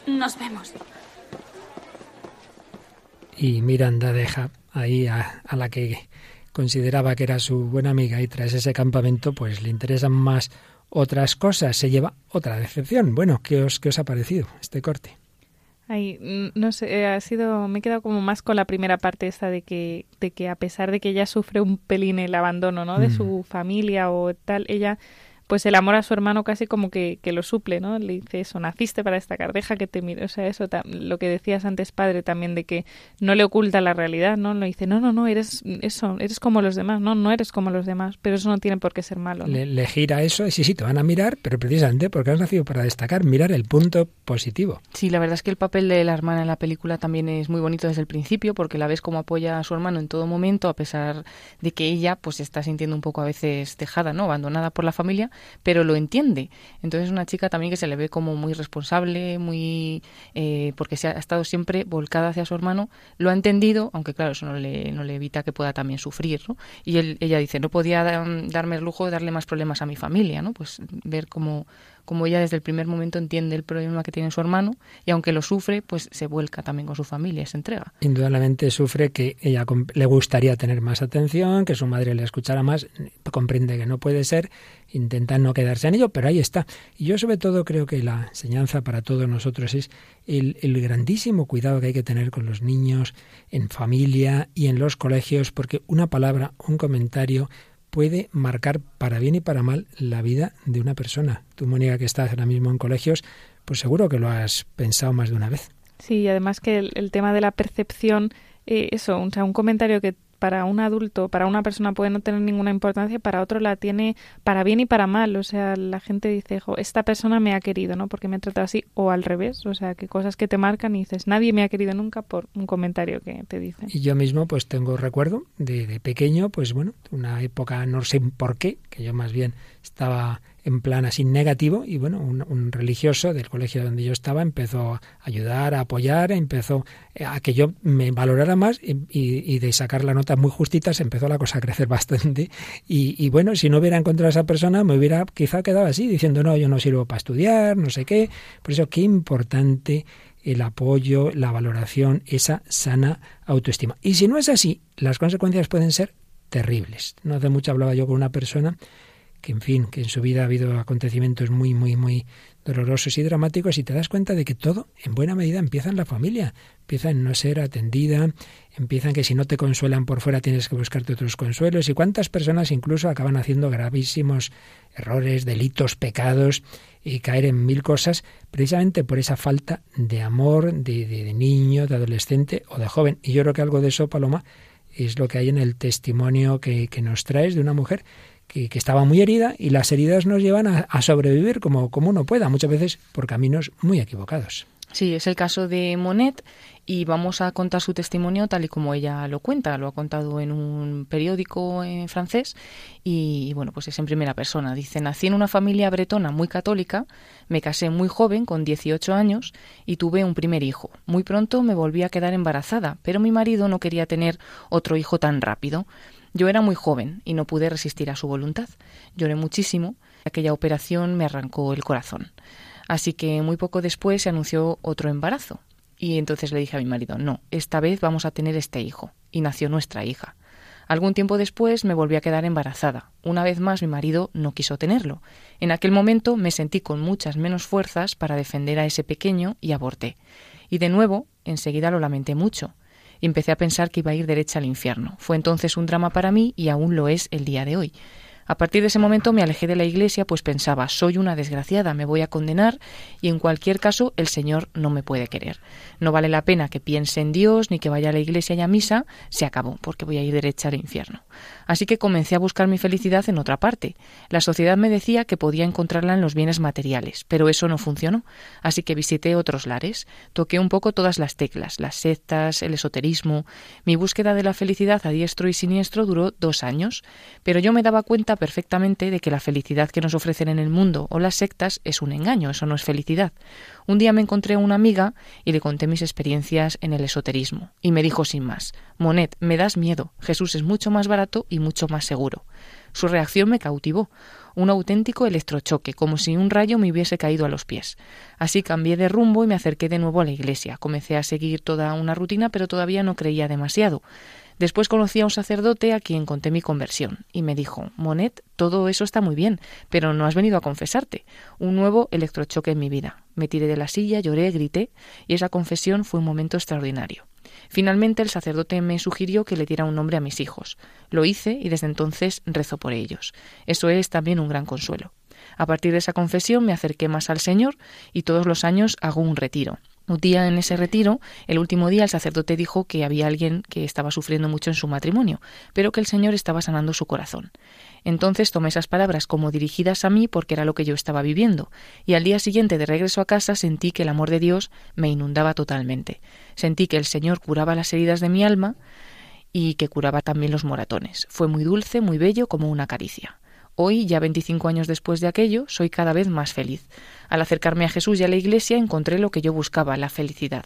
Nos vemos. Y Miranda deja ahí a, a, la que consideraba que era su buena amiga y tras ese campamento pues le interesan más otras cosas, se lleva otra decepción. Bueno, ¿qué os, qué os ha parecido este corte? Ay, no sé, eh, ha sido, me he quedado como más con la primera parte esta de que, de que a pesar de que ella sufre un pelín el abandono, ¿no? De mm. su familia o tal, ella pues el amor a su hermano casi como que, que, lo suple, ¿no? Le dice eso, naciste para destacar, deja que te mire, o sea, eso, lo que decías antes, padre, también de que no le oculta la realidad, ¿no? Le dice, no, no, no, eres eso, eres como los demás, no, no eres como los demás, pero eso no tiene por qué ser malo. ¿no? Le, le, gira eso, y sí, sí, te van a mirar, pero precisamente porque has nacido para destacar, mirar el punto positivo. Sí, la verdad es que el papel de la hermana en la película también es muy bonito desde el principio, porque la ves como apoya a su hermano en todo momento, a pesar de que ella, pues, está sintiendo un poco a veces dejada, ¿no? Abandonada por la familia, pero lo entiende. Entonces una chica también que se le ve como muy responsable, muy eh, porque se ha estado siempre volcada hacia su hermano, lo ha entendido, aunque claro, eso no le, no le evita que pueda también sufrir, ¿no? Y él, ella dice, no podía darme el lujo de darle más problemas a mi familia, ¿no? Pues ver cómo, como ella desde el primer momento entiende el problema que tiene su hermano y aunque lo sufre, pues se vuelca también con su familia, se entrega. Indudablemente sufre que ella le gustaría tener más atención, que su madre le escuchara más, comprende que no puede ser, intenta no quedarse en ello, pero ahí está. Y yo sobre todo creo que la enseñanza para todos nosotros es el, el grandísimo cuidado que hay que tener con los niños, en familia y en los colegios, porque una palabra, un comentario, puede marcar para bien y para mal la vida de una persona. Tú, Mónica, que estás ahora mismo en colegios, pues seguro que lo has pensado más de una vez. Sí, y además que el, tema de la percepción, eh, eso, o sea, un comentario que para un adulto, para una persona puede no tener ninguna importancia, para otro la tiene para bien y para mal. O sea, la gente dice, esta persona me ha querido, ¿no? Porque me ha tratado así, o al revés. O sea, que cosas que te marcan y dices, nadie me ha querido nunca por un comentario que te dicen. Y yo mismo, pues tengo recuerdo de, de pequeño, pues bueno, una época, no sé por qué, que yo más bien estaba en plan así negativo y bueno, un, religioso del colegio donde yo estaba empezó a ayudar, a apoyar, empezó a que yo me valorara más y, de sacar la nota muy justita se empezó la cosa a crecer bastante y, y, bueno, si no hubiera encontrado a esa persona me hubiera quizá quedado así diciendo no, yo no sirvo para estudiar, no sé qué, por eso qué importante el apoyo, la valoración, esa sana autoestima. Y si no es así, las consecuencias pueden ser terribles. No hace mucho hablaba yo con una persona que en fin, que en su vida ha habido acontecimientos muy, muy, muy dolorosos y dramáticos y te das cuenta de que todo en buena medida empieza en la familia, empieza en no ser atendida, empieza en que si no te consuelan por fuera tienes que buscarte otros consuelos y cuántas personas incluso acaban haciendo gravísimos errores, delitos, pecados y caer en mil cosas precisamente por esa falta de amor de, de niño, de adolescente o de joven. Y yo creo que algo de eso, Paloma, es lo que hay en el testimonio que, que nos traes de una mujer que, estaba muy herida y las heridas nos llevan a, sobrevivir como, como uno pueda, muchas veces por caminos muy equivocados. Sí, es el caso de Monet y vamos a contar su testimonio tal y como ella lo cuenta. Lo ha contado en un periódico en francés y, bueno, pues es en primera persona. Dice, nací en una familia bretona muy católica, me casé muy joven, con 18 años, y tuve un primer hijo. Muy pronto me volví a quedar embarazada, pero mi marido no quería tener otro hijo tan rápido. Yo era muy joven y no pude resistir a su voluntad. Lloré muchísimo. Aquella operación me arrancó el corazón. Así que muy poco después se anunció otro embarazo. Y entonces le dije a mi marido, no, esta vez vamos a tener este hijo. Y nació nuestra hija. Algún tiempo después me volví a quedar embarazada. Una vez más mi marido no quiso tenerlo. En aquel momento me sentí con muchas menos fuerzas para defender a ese pequeño y aborté. Y de nuevo, enseguida lo lamenté mucho y empecé a pensar que iba a ir derecha al infierno. Fue entonces un drama para mí y aún lo es el día de hoy. A partir de ese momento me alejé de la iglesia, pues pensaba, soy una desgraciada, me voy a condenar y en cualquier caso el Señor no me puede querer. No vale la pena que piense en Dios ni que vaya a la iglesia y a misa, se acabó, porque voy a ir derecha al infierno. Así que comencé a buscar mi felicidad en otra parte. La sociedad me decía que podía encontrarla en los bienes materiales, pero eso no funcionó. Así que visité otros lares, toqué un poco todas las teclas, las sectas, el esoterismo. Mi búsqueda de la felicidad a diestro y siniestro duró dos años, pero yo me daba cuenta perfectamente de que la felicidad que nos ofrecen en el mundo o las sectas es un engaño, eso no es felicidad. Un día me encontré a una amiga y le conté mis experiencias en el esoterismo, y me dijo sin más Monet, me das miedo, Jesús es mucho más barato y mucho más seguro. Su reacción me cautivó, un auténtico electrochoque, como si un rayo me hubiese caído a los pies. Así cambié de rumbo y me acerqué de nuevo a la iglesia. Comencé a seguir toda una rutina, pero todavía no creía demasiado. Después conocí a un sacerdote a quien conté mi conversión y me dijo, Monet, todo eso está muy bien, pero no has venido a confesarte. Un nuevo electrochoque en mi vida. Me tiré de la silla, lloré, grité y esa confesión fue un momento extraordinario. Finalmente el sacerdote me sugirió que le diera un nombre a mis hijos. Lo hice y desde entonces rezo por ellos. Eso es también un gran consuelo. A partir de esa confesión me acerqué más al Señor y todos los años hago un retiro. Un día en ese retiro, el último día, el sacerdote dijo que había alguien que estaba sufriendo mucho en su matrimonio, pero que el Señor estaba sanando su corazón. Entonces tomé esas palabras como dirigidas a mí porque era lo que yo estaba viviendo, y al día siguiente de regreso a casa sentí que el amor de Dios me inundaba totalmente. Sentí que el Señor curaba las heridas de mi alma y que curaba también los moratones. Fue muy dulce, muy bello, como una caricia. Hoy, ya 25 años después de aquello, soy cada vez más feliz. Al acercarme a Jesús y a la Iglesia encontré lo que yo buscaba, la felicidad.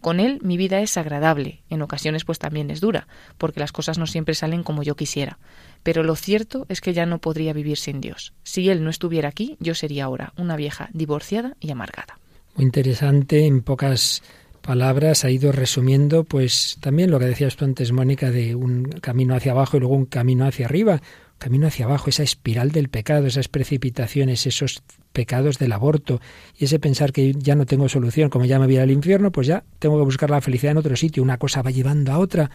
Con Él mi vida es agradable, en ocasiones pues también es dura, porque las cosas no siempre salen como yo quisiera. Pero lo cierto es que ya no podría vivir sin Dios. Si Él no estuviera aquí, yo sería ahora una vieja divorciada y amargada. Muy interesante, en pocas palabras ha ido resumiendo pues también lo que decías tú antes, Mónica, de un camino hacia abajo y luego un camino hacia arriba, camino hacia abajo, esa espiral del pecado, esas precipitaciones, esos pecados del aborto y ese pensar que ya no tengo solución, como ya me voy al infierno, pues ya tengo que buscar la felicidad en otro sitio, una cosa va llevando a otra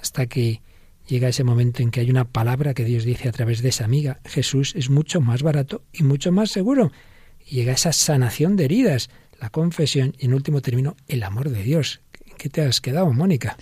hasta que llega ese momento en que hay una palabra que Dios dice a través de esa amiga, Jesús es mucho más barato y mucho más seguro. Llega esa sanación de heridas, la confesión y en último término el amor de Dios. ¿En qué te has quedado, Mónica?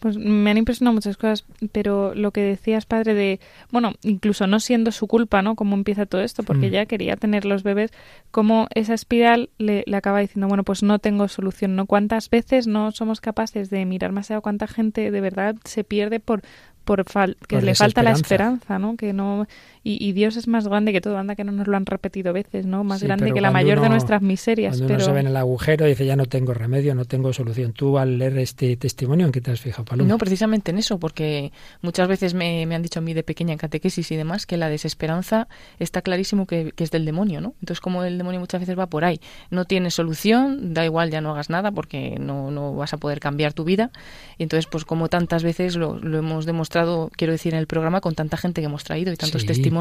Pues me han impresionado muchas cosas, pero lo que decías, padre, de, bueno, incluso no siendo su culpa, ¿no? Cómo empieza todo esto, porque mm. quería tener los bebés, como esa espiral le, le, acaba diciendo, bueno, pues no tengo solución, ¿no? ¿Cuántas veces no somos capaces de mirar más allá? ¿Cuánta gente de verdad se pierde por, por que le falta la esperanza, ¿no? Que no y, Dios es más grande que todo, anda que no nos lo han repetido veces, ¿no? Más grande que la mayor de nuestras miserias. Cuando pero... uno se ve en el agujero y dice ya no tengo remedio, no tengo solución. Tú al leer este testimonio, ¿en qué te has fijado, Paloma? No, precisamente en eso, porque muchas veces me, han dicho a mí de pequeña en catequesis y demás que la desesperanza está clarísimo que, es del demonio, ¿no? Entonces como el demonio muchas veces va por ahí, no tiene solución, da igual, ya no hagas nada porque no, no vas a poder cambiar tu vida. Y entonces pues como tantas veces lo, hemos demostrado, quiero decir, en el programa con tanta gente que hemos traído y tantos testimonios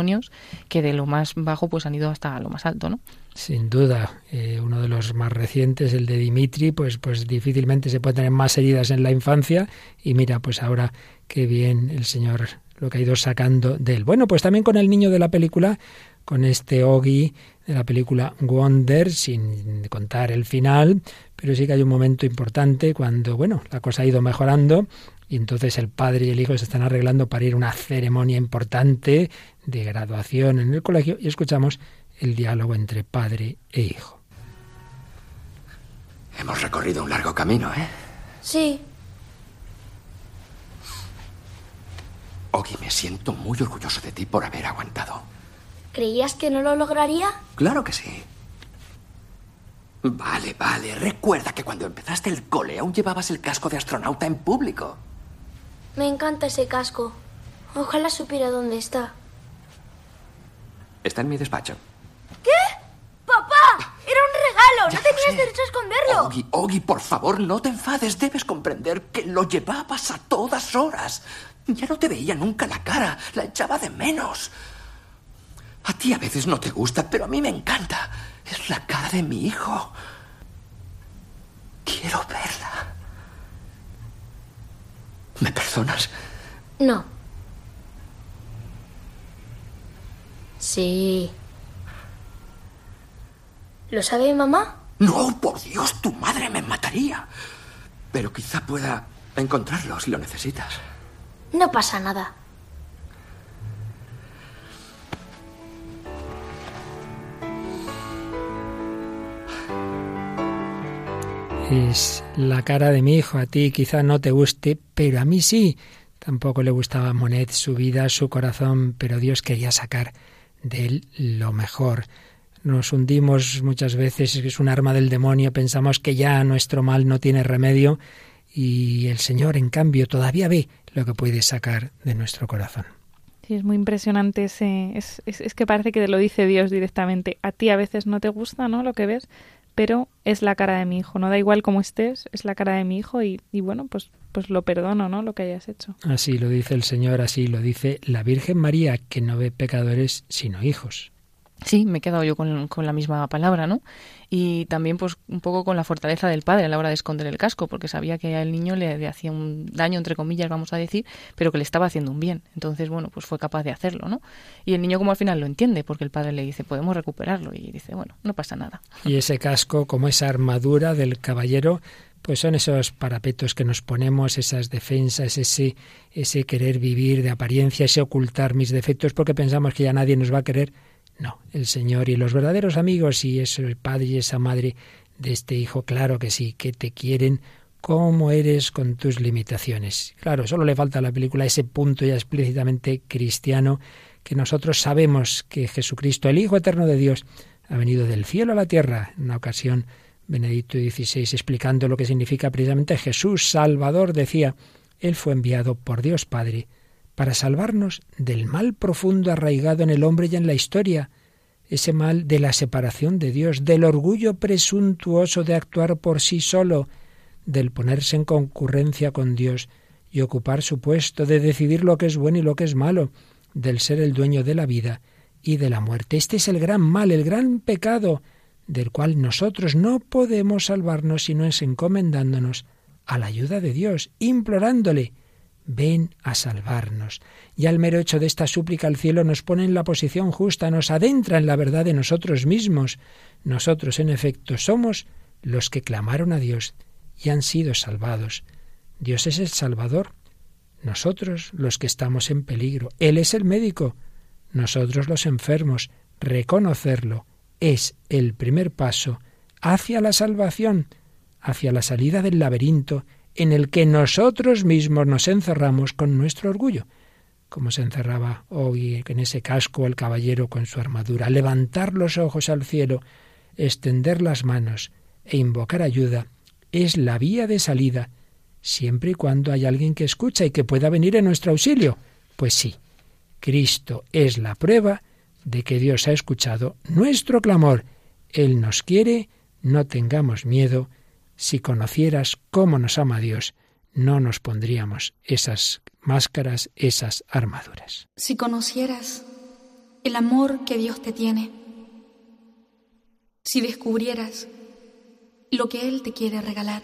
que de lo más bajo pues han ido hasta lo más alto, ¿no? Sin duda, eh, uno de los más recientes, el de Dimitri, pues, pues difícilmente se puede tener más heridas en la infancia y mira, pues ahora qué bien el Señor lo que ha ido sacando de él. Bueno, pues también con el niño de la película, con este Ogi de la película Wonder, sin contar el final, pero sí que hay un momento importante cuando, bueno, la cosa ha ido mejorando y entonces el padre y el hijo se están arreglando para ir a una ceremonia importante de graduación en el colegio y escuchamos el diálogo entre padre e hijo. Hemos recorrido un largo camino, ¿eh? Sí. Ogi, me siento muy orgulloso de ti por haber aguantado. ¿Creías que no lo lograría? Claro que sí. Vale, vale. Recuerda que cuando empezaste el cole aún llevabas el casco de astronauta en público. Me encanta ese casco. Ojalá supiera dónde está. Está en mi despacho. ¿Qué? ¡Papá! ¡Era un regalo! ¡No tenías derecho a esconderlo! Ogi, Ogi, por favor, no te enfades. Debes comprender que lo llevabas a todas horas. Ya no te veía nunca la cara. La echaba de menos. A ti a veces no te gusta, pero a mí me encanta. Es la cara de mi hijo. Quiero verla. ¿Me perdonas? No. Sí. ¿Lo sabe mamá? No, por Dios, tu madre me mataría. Pero quizá pueda encontrarlo si lo necesitas. No pasa nada. Es la cara de mi hijo. A ti quizá no te guste, pero a mí sí. Tampoco le gustaba a Monet su vida, su corazón, pero Dios quería sacar de él lo mejor. Nos hundimos muchas veces, es un arma del demonio, pensamos que ya nuestro mal no tiene remedio y el Señor, en cambio, todavía ve lo que puede sacar de nuestro corazón. Sí, es muy impresionante ese, es, es, es, que parece que te lo dice Dios directamente. A ti a veces no te gusta, ¿no? Lo que ves, pero es la cara de mi hijo. No da igual cómo estés, es la cara de mi hijo y, y bueno, pues, pues lo perdono, ¿no? Lo que hayas hecho. Así lo dice el Señor, así lo dice la Virgen María, que no ve pecadores sino hijos. Sí, me he quedado yo con, la misma palabra, ¿no? Y también, pues, un poco con la fortaleza del padre a la hora de esconder el casco, porque sabía que al niño le, hacía un daño, entre comillas, vamos a decir, pero que le estaba haciendo un bien. Entonces, bueno, pues fue capaz de hacerlo, ¿no? Y el niño, como al final lo entiende, porque el padre le dice, podemos recuperarlo, y dice, bueno, no pasa nada. Y ese casco, como esa armadura del caballero, pues son esos parapetos que nos ponemos, esas defensas, ese, ese querer vivir de apariencia, ese ocultar mis defectos, porque pensamos que ya nadie nos va a querer no, el Señor y los verdaderos amigos y ese padre y esa madre de este hijo, claro que sí, que te quieren como eres con tus limitaciones. Claro, solo le falta a la película ese punto ya explícitamente cristiano que nosotros sabemos que Jesucristo, el Hijo Eterno de Dios, ha venido del cielo a la tierra en una ocasión Benedicto XVI, explicando lo que significa precisamente Jesús Salvador, decía, Él fue enviado por Dios Padre para salvarnos del mal profundo arraigado en el hombre y en la historia, ese mal de la separación de Dios, del orgullo presuntuoso de actuar por sí solo, del ponerse en concurrencia con Dios y ocupar su puesto, de decidir lo que es bueno y lo que es malo, del ser el dueño de la vida y de la muerte. Este es el gran mal, el gran pecado, del cual nosotros no podemos salvarnos si no es encomendándonos a la ayuda de Dios, implorándole, ven a salvarnos. Y al mero hecho de esta súplica al cielo nos pone en la posición justa, nos adentra en la verdad de nosotros mismos. Nosotros, en efecto, somos los que clamaron a Dios y han sido salvados. Dios es el Salvador, nosotros los que estamos en peligro. Él es el médico, nosotros los enfermos. Reconocerlo es el primer paso hacia la salvación, hacia la salida del laberinto en el que nosotros mismos nos encerramos con nuestro orgullo, como se encerraba hoy en ese casco el caballero con su armadura, levantar los ojos al cielo, extender las manos e invocar ayuda, es la vía de salida, siempre y cuando hay alguien que escucha y que pueda venir en nuestro auxilio. Pues sí, Cristo es la prueba de que Dios ha escuchado nuestro clamor. Él nos quiere, no tengamos miedo, si conocieras cómo nos ama Dios, no nos pondríamos esas máscaras, esas armaduras. Si conocieras el amor que Dios te tiene, si descubrieras lo que Él te quiere regalar,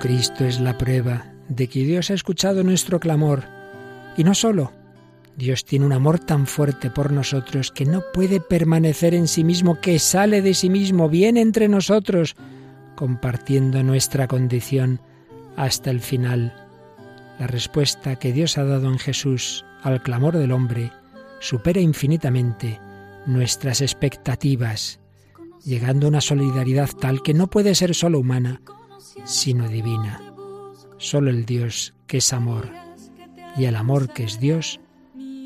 Jesucristo es la prueba de que Dios ha escuchado nuestro clamor. Y no solo, Dios tiene un amor tan fuerte por nosotros que no puede permanecer en sí mismo, que sale de sí mismo, viene entre nosotros, compartiendo nuestra condición hasta el final. La respuesta que Dios ha dado en Jesús al clamor del hombre supera infinitamente nuestras expectativas, llegando a una solidaridad tal que no puede ser solo humana, sino divina. Solo el Dios que es amor y el amor que es Dios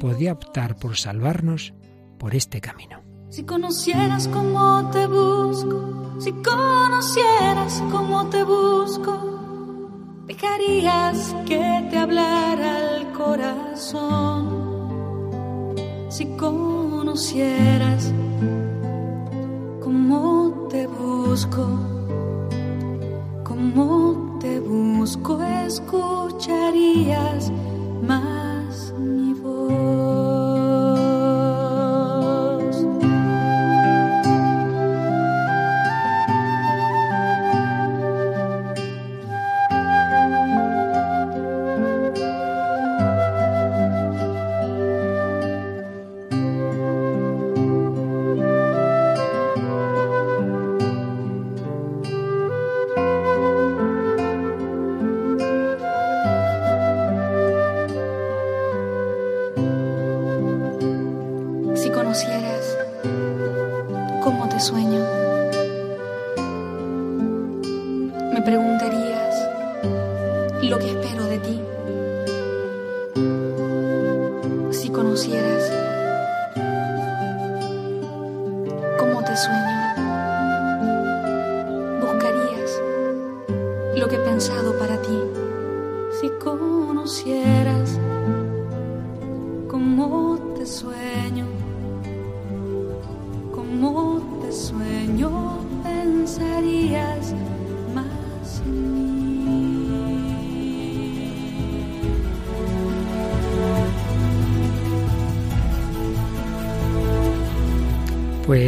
podía optar por salvarnos por este camino. Si conocieras cómo te busco, si conocieras cómo te busco, dejarías que te hablara el corazón. Si conocieras cómo te busco, como te busco, escucharías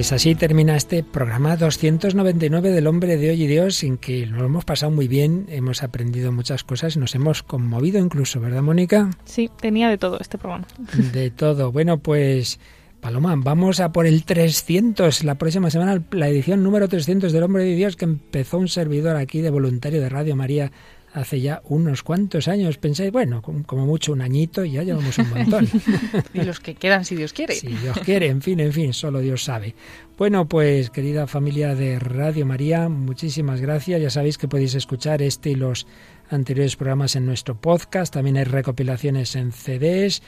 Pues así termina este programa 299 del Hombre de Hoy y Dios, en que nos lo hemos pasado muy bien, hemos aprendido muchas cosas, nos hemos conmovido incluso, ¿verdad, Mónica? Sí, tenía de todo este programa. De todo. Bueno, pues Paloma, vamos a por el 300, la próxima semana, la edición número 300 del Hombre de Dios, que empezó un servidor aquí de voluntario de Radio María hace ya unos cuantos años. Pensáis, bueno, como mucho un añito y ya llevamos un montón. y los que quedan, si Dios quiere. Si Dios quiere, en fin, en fin, solo Dios sabe. Bueno, pues querida familia de Radio María, muchísimas gracias. Ya sabéis que podéis escuchar este y los anteriores programas en nuestro podcast. También hay recopilaciones en CDs.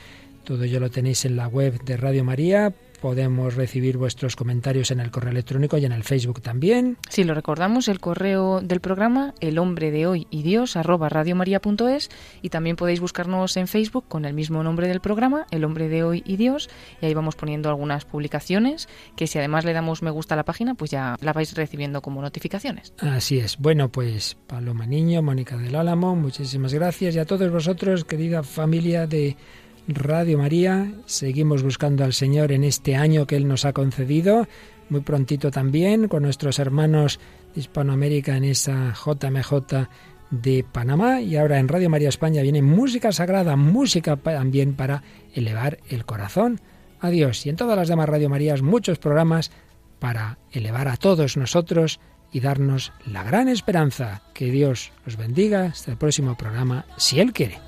Todo ello lo tenéis en la web de Radio María Podemos recibir vuestros comentarios en el correo electrónico y en el Facebook también. Sí, lo recordamos, el correo del programa, el hombre de hoy y Dios, arroba radiomaria.es, y también podéis buscarnos en Facebook con el mismo nombre del programa, el hombre de hoy y Dios, y ahí vamos poniendo algunas publicaciones que si además le damos me gusta a la página, pues ya la vais recibiendo como notificaciones. Así es. Bueno, pues Paloma Niño, Mónica del Álamo, muchísimas gracias y a todos vosotros, querida familia de Radio María. Seguimos buscando al Señor en este año que Él nos ha concedido. Muy prontito también con nuestros hermanos de Hispanoamérica en esa JMJ de Panamá. Y ahora en Radio María España viene música sagrada, música también para elevar el corazón a Dios. Y en todas las demás Radio Marías muchos programas para elevar a todos nosotros y darnos la gran esperanza. Que Dios os bendiga. Hasta el próximo programa, si Él quiere.